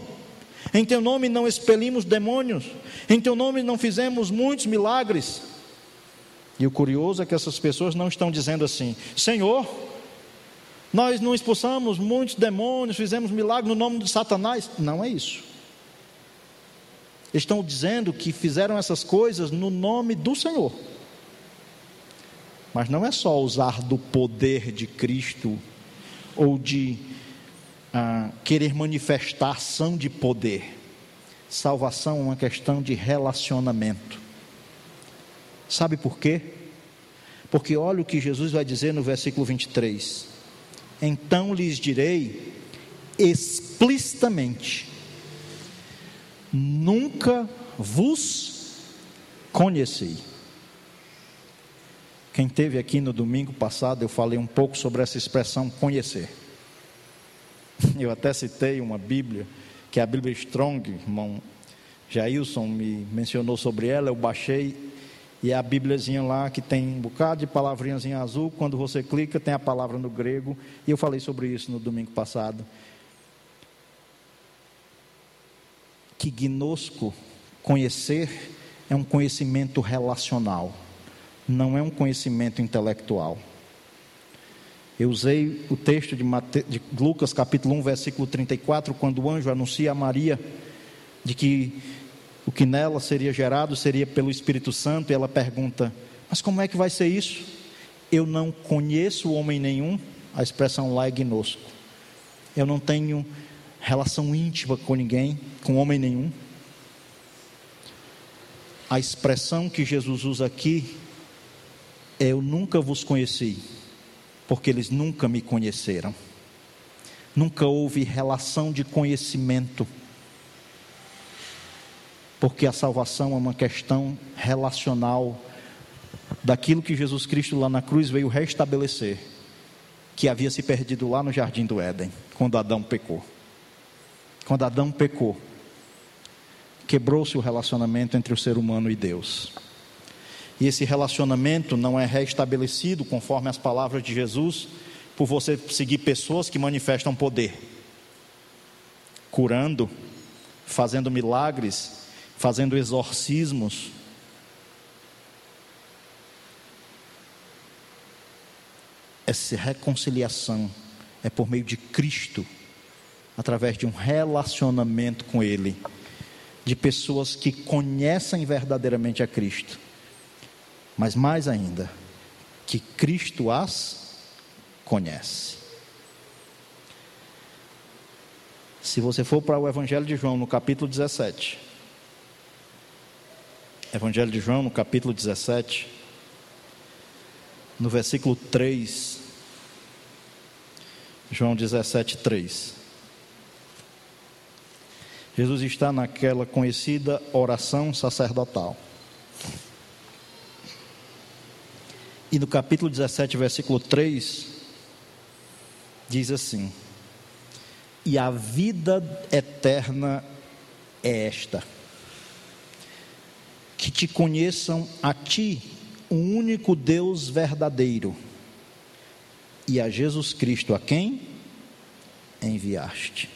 Em teu nome não expelimos demônios? Em teu nome não fizemos muitos milagres? E o curioso é que essas pessoas não estão dizendo assim: Senhor, nós não expulsamos muitos demônios, fizemos milagres no nome de Satanás. Não é isso. Estão dizendo que fizeram essas coisas no nome do Senhor. Mas não é só usar do poder de Cristo ou de ah, querer manifestar ação de poder. Salvação é uma questão de relacionamento. Sabe por quê? Porque olha o que Jesus vai dizer no versículo 23. Então lhes direi explicitamente: Nunca vos conheci. Quem teve aqui no domingo passado, eu falei um pouco sobre essa expressão conhecer. [LAUGHS] Eu até citei uma Bíblia, que é a Bíblia Strong, irmão Jailson me mencionou sobre ela, eu baixei, e é a Bíbliazinha lá que tem um bocado de palavrinhas em azul, quando você clica tem a palavra no grego, e eu falei sobre isso no domingo passado. Que gnosco, conhecer, é um conhecimento relacional não é um conhecimento intelectual. Eu usei o texto de, Mate... de, Lucas capítulo 1, versículo 34, quando o anjo anuncia a Maria de que o que nela seria gerado seria pelo Espírito Santo, e ela pergunta: Mas como é que vai ser isso? Eu não conheço homem nenhum, a expressão lá é gnosco. Eu não tenho relação íntima com ninguém, com homem nenhum. A expressão que Jesus usa aqui eu nunca vos conheci, porque eles nunca me conheceram. Nunca houve relação de conhecimento, porque a salvação é uma questão relacional daquilo que Jesus Cristo lá na cruz veio restabelecer, que havia se perdido lá no jardim do Éden, quando Adão pecou. Quando Adão pecou, quebrou-se o relacionamento entre o ser humano e Deus. E esse relacionamento não é restabelecido conforme as palavras de Jesus, por você seguir pessoas que manifestam poder, curando, fazendo milagres, fazendo exorcismos. Essa reconciliação é por meio de Cristo, através de um relacionamento com Ele, de pessoas que conhecem verdadeiramente a Cristo mas mais ainda, que Cristo as conhece. Se você for para o Evangelho de João, no capítulo 17, Evangelho de João, no capítulo 17, no versículo 3, João 17, 3. Jesus está naquela conhecida oração sacerdotal. E no capítulo 17, versículo 3, diz assim: E a vida eterna é esta: que te conheçam a ti, o único Deus verdadeiro, e a Jesus Cristo, a quem enviaste.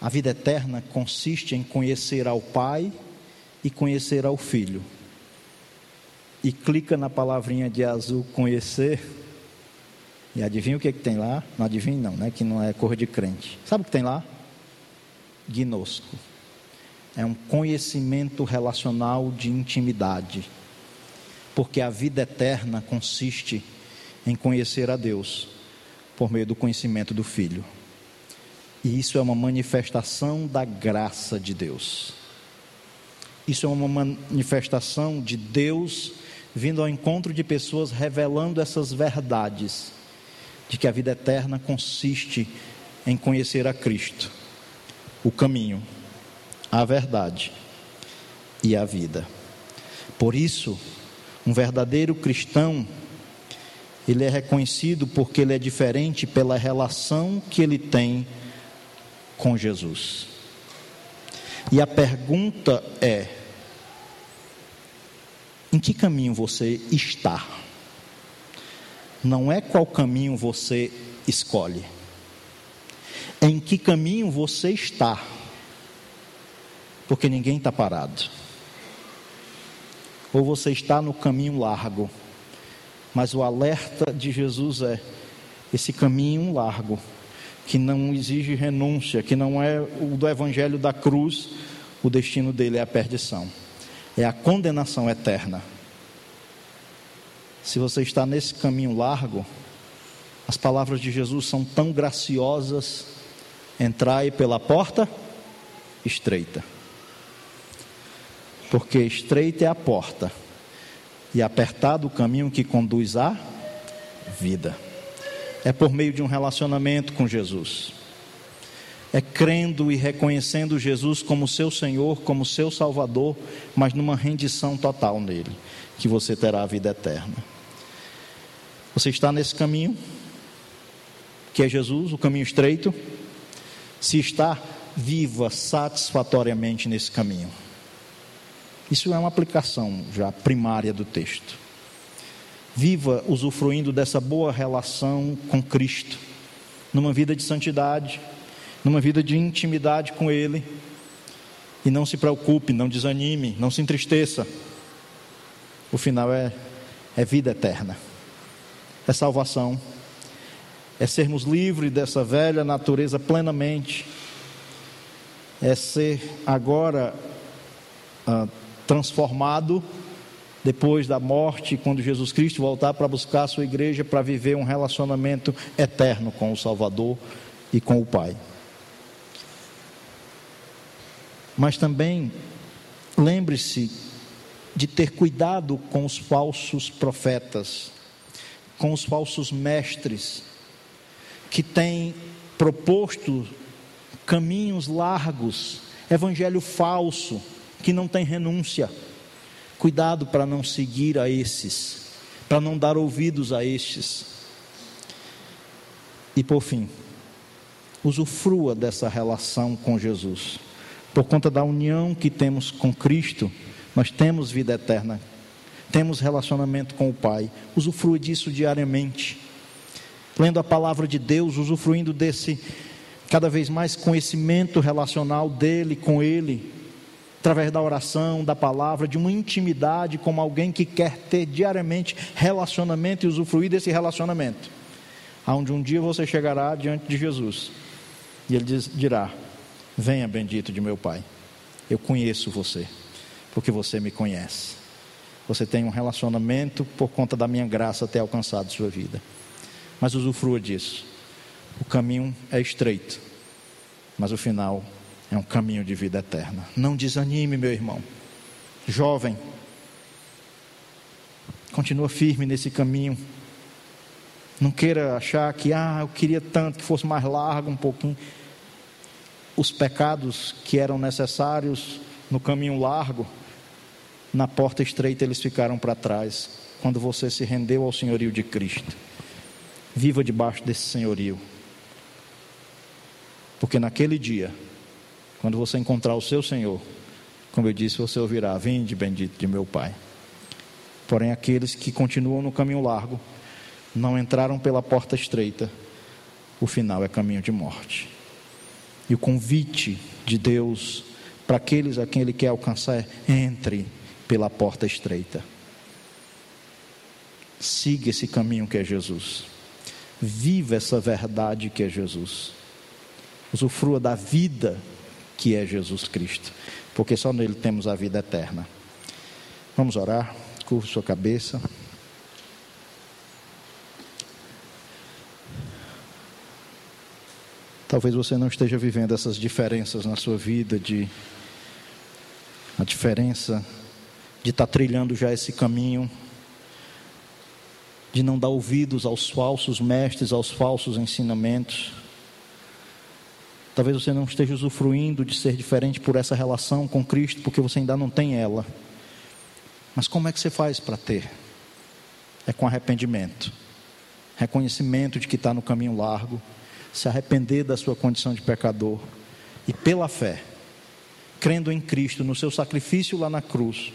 A vida eterna consiste em conhecer ao Pai e conhecer ao Filho e clica na palavrinha de azul conhecer. E adivinha o que, que tem lá? Não adivinha não, né? Que não é cor de crente. Sabe o que tem lá? Gnosco. É um conhecimento relacional de intimidade. Porque a vida eterna consiste em conhecer a Deus por meio do conhecimento do Filho. E isso é uma manifestação da graça de Deus. Isso é uma manifestação de Deus vindo ao encontro de pessoas revelando essas verdades, de que a vida eterna consiste em conhecer a Cristo, o caminho, a verdade e a vida. Por isso, um verdadeiro cristão, ele é reconhecido porque ele é diferente pela relação que ele tem com Jesus. E a pergunta é: em que caminho você está. Não é qual caminho você escolhe. É em que caminho você está. Porque ninguém está parado. Ou você está no caminho largo. Mas o alerta de Jesus é: esse caminho largo, que não exige renúncia, que não é o do evangelho da cruz, o destino dele é a perdição é a condenação eterna. Se você está nesse caminho largo, as palavras de Jesus são tão graciosas: entrai pela porta estreita. Porque estreita é a porta e apertado o caminho que conduz à vida. É por meio de um relacionamento com Jesus é crendo e reconhecendo Jesus como seu Senhor, como seu Salvador, mas numa rendição total nele, que você terá a vida eterna. Você está nesse caminho, que é Jesus, o caminho estreito. Se está, viva satisfatoriamente nesse caminho. Isso é uma aplicação já primária do texto. Viva usufruindo dessa boa relação com Cristo, numa vida de santidade, numa vida de intimidade com Ele. E não se preocupe, não desanime, não se entristeça. O final é, é vida eterna, é salvação, é sermos livres dessa velha natureza plenamente, é ser agora ah, transformado depois da morte, quando Jesus Cristo voltar para buscar a sua igreja para viver um relacionamento eterno com o Salvador e com o Pai. Mas também lembre-se de ter cuidado com os falsos profetas, com os falsos mestres, que têm proposto caminhos largos, evangelho falso, que não tem renúncia. Cuidado para não seguir a esses, para não dar ouvidos a estes. E por fim, usufrua dessa relação com Jesus por conta da união que temos com Cristo, Nós temos vida eterna, temos relacionamento com o Pai, usufrua disso diariamente, lendo a palavra de Deus, usufruindo desse cada vez mais conhecimento relacional dele com ele, através da oração, da palavra, de uma intimidade como alguém que quer ter diariamente relacionamento e usufruir desse relacionamento. Aonde um dia você chegará diante de Jesus e ele diz, dirá: Venha, bendito de meu Pai, eu conheço você, porque você me conhece. Você tem um relacionamento por conta da minha graça ter alcançado sua vida. Mas usufrua disso. O caminho é estreito, mas o final é um caminho de vida eterna. Não desanime, meu irmão. Jovem, continua firme nesse caminho. Não queira achar que, ah, eu queria tanto que fosse mais largo um pouquinho. Os pecados que eram necessários no caminho largo, na porta estreita eles ficaram para trás, quando você se rendeu ao senhorio de Cristo. Viva debaixo desse senhorio. Porque naquele dia, quando você encontrar o seu Senhor, como eu disse, você ouvirá: Vinde, bendito de meu Pai. Porém, aqueles que continuam no caminho largo, não entraram pela porta estreita, o final é caminho de morte. E o convite de Deus para aqueles a quem Ele quer alcançar é: entre pela porta estreita. Siga esse caminho que é Jesus. Viva essa verdade que é Jesus. Usufrua da vida que é Jesus Cristo, porque só nele temos a vida eterna. Vamos orar, curva sua cabeça. Talvez você não esteja vivendo essas diferenças na sua vida de a diferença de estar tá trilhando já esse caminho, de não dar ouvidos aos falsos mestres, aos falsos ensinamentos. Talvez você não esteja usufruindo de ser diferente por essa relação com Cristo, porque você ainda não tem ela. Mas como é que você faz para ter? É com arrependimento, reconhecimento de que está no caminho largo se arrepender da sua condição de pecador e pela fé, crendo em Cristo, no seu sacrifício lá na cruz,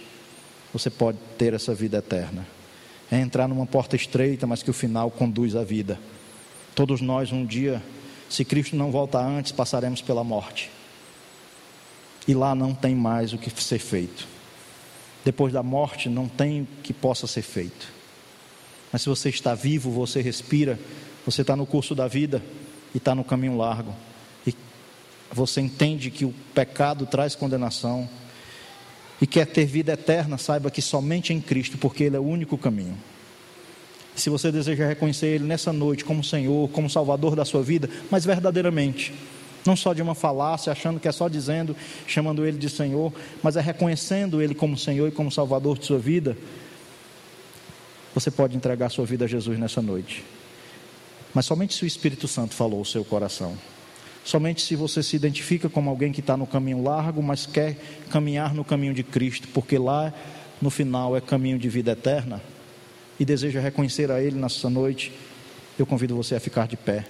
você pode ter essa vida eterna. É entrar numa porta estreita, mas que o final conduz à vida. Todos nós, um dia, se Cristo não voltar antes, passaremos pela morte. E lá não tem mais o que ser feito. Depois da morte, não tem que possa ser feito. Mas se você está vivo, você respira, você está no curso da vida, e está no caminho largo, e você entende que o pecado traz condenação, e quer ter vida eterna, saiba que somente em Cristo, porque Ele é o único caminho. Se você deseja reconhecer Ele nessa noite como Senhor, como Salvador da sua vida, mas verdadeiramente, não só de uma falácia, achando que é só dizendo, chamando Ele de Senhor, mas é reconhecendo Ele como Senhor e como Salvador de sua vida, você pode entregar sua vida a Jesus nessa noite. Mas somente se o Espírito Santo falou o seu coração. Somente se você se identifica como alguém que está no caminho largo, mas quer caminhar no caminho de Cristo, porque lá no final é caminho de vida eterna, e deseja reconhecer a Ele nessa noite, eu convido você a ficar de pé,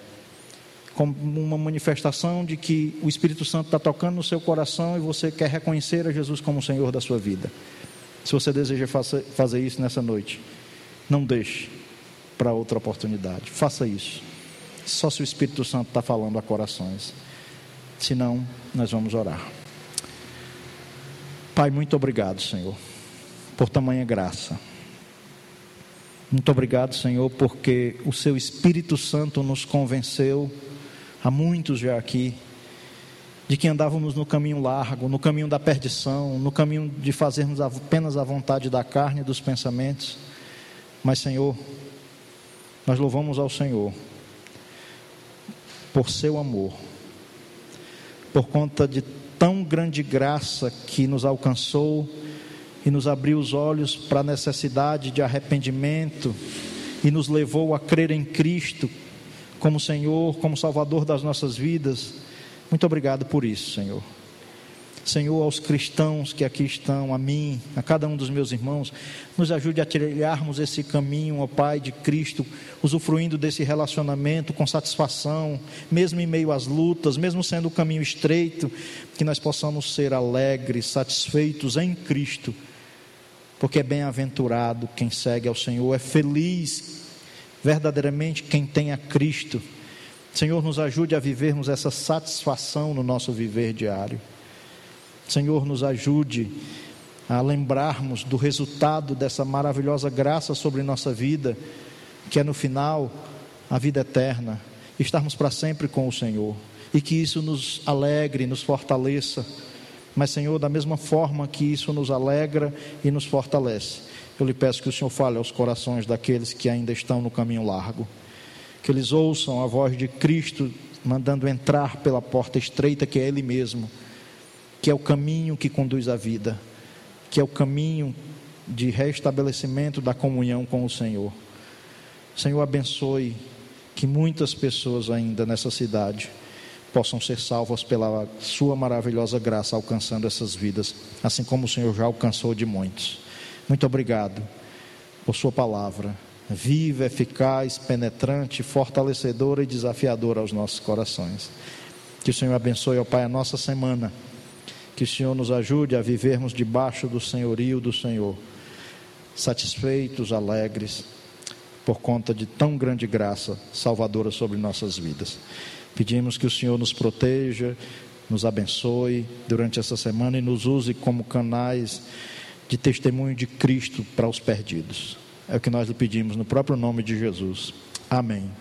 como uma manifestação de que o Espírito Santo está tocando no seu coração e você quer reconhecer a Jesus como o Senhor da sua vida. Se você deseja fazer isso nessa noite, não deixe para outra oportunidade. Faça isso. Só se o Espírito Santo está falando a corações. Senão, nós vamos orar. Pai, muito obrigado, Senhor, por tamanha graça. Muito obrigado, Senhor, porque o Seu Espírito Santo nos convenceu, a muitos já aqui, de que andávamos no caminho largo, no caminho da perdição, no caminho de fazermos apenas a vontade da carne e dos pensamentos. Mas, Senhor, nós louvamos ao Senhor por seu amor, por conta de tão grande graça que nos alcançou e nos abriu os olhos para a necessidade de arrependimento e nos levou a crer em Cristo como Senhor, como Salvador das nossas vidas. Muito obrigado por isso, Senhor. Senhor, aos cristãos que aqui estão, a mim, a cada um dos meus irmãos, nos ajude a trilharmos esse caminho, ó Pai de Cristo, usufruindo desse relacionamento com satisfação, mesmo em meio às lutas, mesmo sendo o caminho estreito, que nós possamos ser alegres, satisfeitos em Cristo, porque é bem-aventurado quem segue ao Senhor, é feliz verdadeiramente quem tem a Cristo. Senhor, nos ajude a vivermos essa satisfação no nosso viver diário. Senhor, nos ajude a lembrarmos do resultado dessa maravilhosa graça sobre nossa vida, que é no final a vida eterna, estarmos para sempre com o Senhor, e que isso nos alegre, nos fortaleça. Mas, Senhor, da mesma forma que isso nos alegra e nos fortalece, eu lhe peço que o Senhor fale aos corações daqueles que ainda estão no caminho largo, que eles ouçam a voz de Cristo mandando entrar pela porta estreita que é Ele mesmo, que é o caminho que conduz à vida que é o caminho de restabelecimento da comunhão com o Senhor. Senhor, abençoe que muitas pessoas ainda nessa cidade possam ser salvas pela Sua maravilhosa graça, alcançando essas vidas, assim como o Senhor já alcançou de muitos. Muito obrigado por Sua palavra, viva, eficaz, penetrante, fortalecedora e desafiadora aos nossos corações. Que o Senhor abençoe, ó Pai, a nossa semana que o Senhor nos ajude a vivermos debaixo do senhorio do Senhor, satisfeitos, alegres, por conta de tão grande graça salvadora sobre nossas vidas. Pedimos que o Senhor nos proteja, nos abençoe durante essa semana e nos use como canais de testemunho de Cristo para os perdidos. É o que nós lhe pedimos no próprio nome de Jesus. Amém.